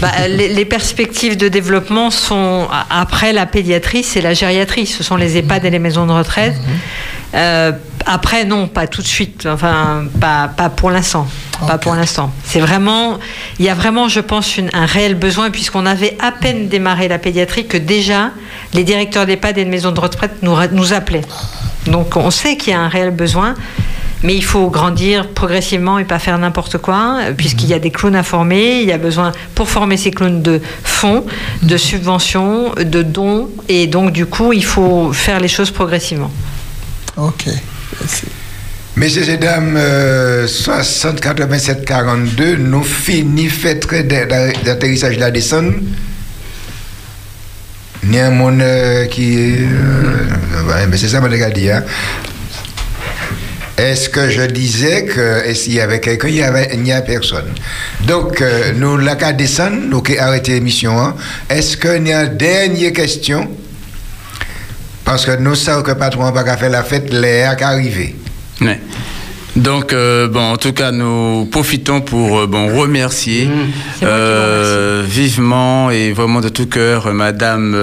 Bah, les, les perspectives de développement sont, après la pédiatrie, c'est la gériatrie. Ce sont les EHPAD et les maisons de retraite. Euh, après, non, pas tout de suite. Enfin, pas, pas pour l'instant. Pas pour l'instant. C'est vraiment, il y a vraiment, je pense, une- un réel besoin, puisqu'on avait à peine démarré la pédiatrie que déjà les directeurs d'EHPAD et de maisons de retraite nous, ra- nous appelaient. Donc, on sait qu'il y a un réel besoin. Mais il faut grandir progressivement et pas faire n'importe quoi, puisqu'il y a des clowns à former. Il y a besoin, pour former ces clowns, de fonds, de subventions, de dons. Et donc, du coup, il faut faire les choses progressivement. Ok. Messieurs et dames, euh, 60 87 42, nous finissons fait d'atterrissage de la descente. A un monde qui. mais c'est ça, mon dit. Hein. Est-ce que je disais que qu'il y avait quelqu'un Il n'y a personne? Donc, euh, nous, la descendre, nous qui arrêter l'émission. hein. Est-ce qu'il y a une dernière question Parce que nous savons que le patron va pas faire la fête, l'air qui arrivé? Donc, euh, bon, en tout cas, nous profitons pour euh, bon, remercier euh, vivement et vraiment de tout cœur Madame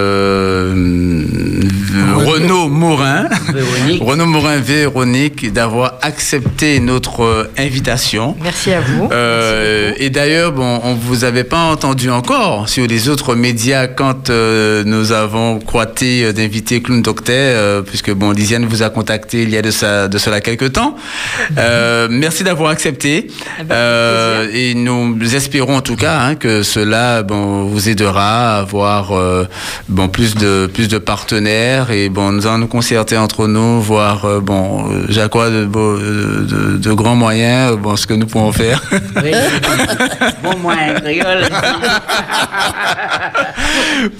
Renaud Morin, [LAUGHS] Renaud Morin Véronique, d'avoir accepté notre invitation. Merci à vous. Et d'ailleurs, bon, on vous avait pas entendu encore sur les autres médias quand nous avons croité d'inviter Clown Docteur, puisque bon, Lisiane vous a contacté il y a de, ça, de cela quelques temps. Euh, merci d'avoir accepté. Euh, et nous espérons en tout cas hein, que cela bon, vous aidera à avoir euh, bon, plus, de, plus de partenaires et bon, nous allons nous concerter entre nous, voir euh, bon, j'accorde de, beaux- de, de- de grands moyens, bon, ce que nous pouvons faire. Oui. [LAUGHS] bon, créole.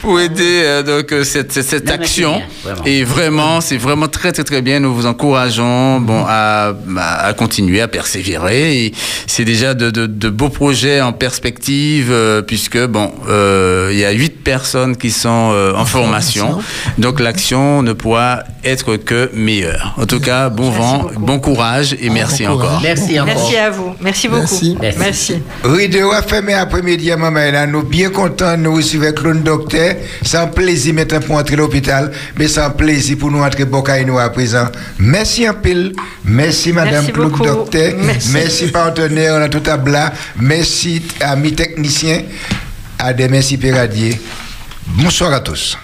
pour aider euh, donc cette, cette, Non, action. bien, vraiment. Et vraiment, c'est vraiment très très très bien. Nous vous encourageons bon à, à, à continuer, à persévérer. Et c'est déjà de, de, de beaux projets en perspective euh, puisque bon, euh, il y a huit personnes qui sont euh, en formation. Donc l'action ne pourra être que meilleure. En tout cas, bon vent, bon courage et merci encore. Merci Merci à vous. Merci beaucoup. Merci. Rideau a fermé après-midi à maman là. Nous bien contents nous recevoir Clown Docteur. Sans plaisir maintenant pour entrer à l'hôpital, mais sans plaisir pour nous entrer Bocaï nous à présent. Merci en pile. Merci Madame Merci Clown beaucoup. Docteur. Merci. Merci partenaire, on a tout à blas. Merci amis techniciens. À merci Péradier. Bonsoir à tous.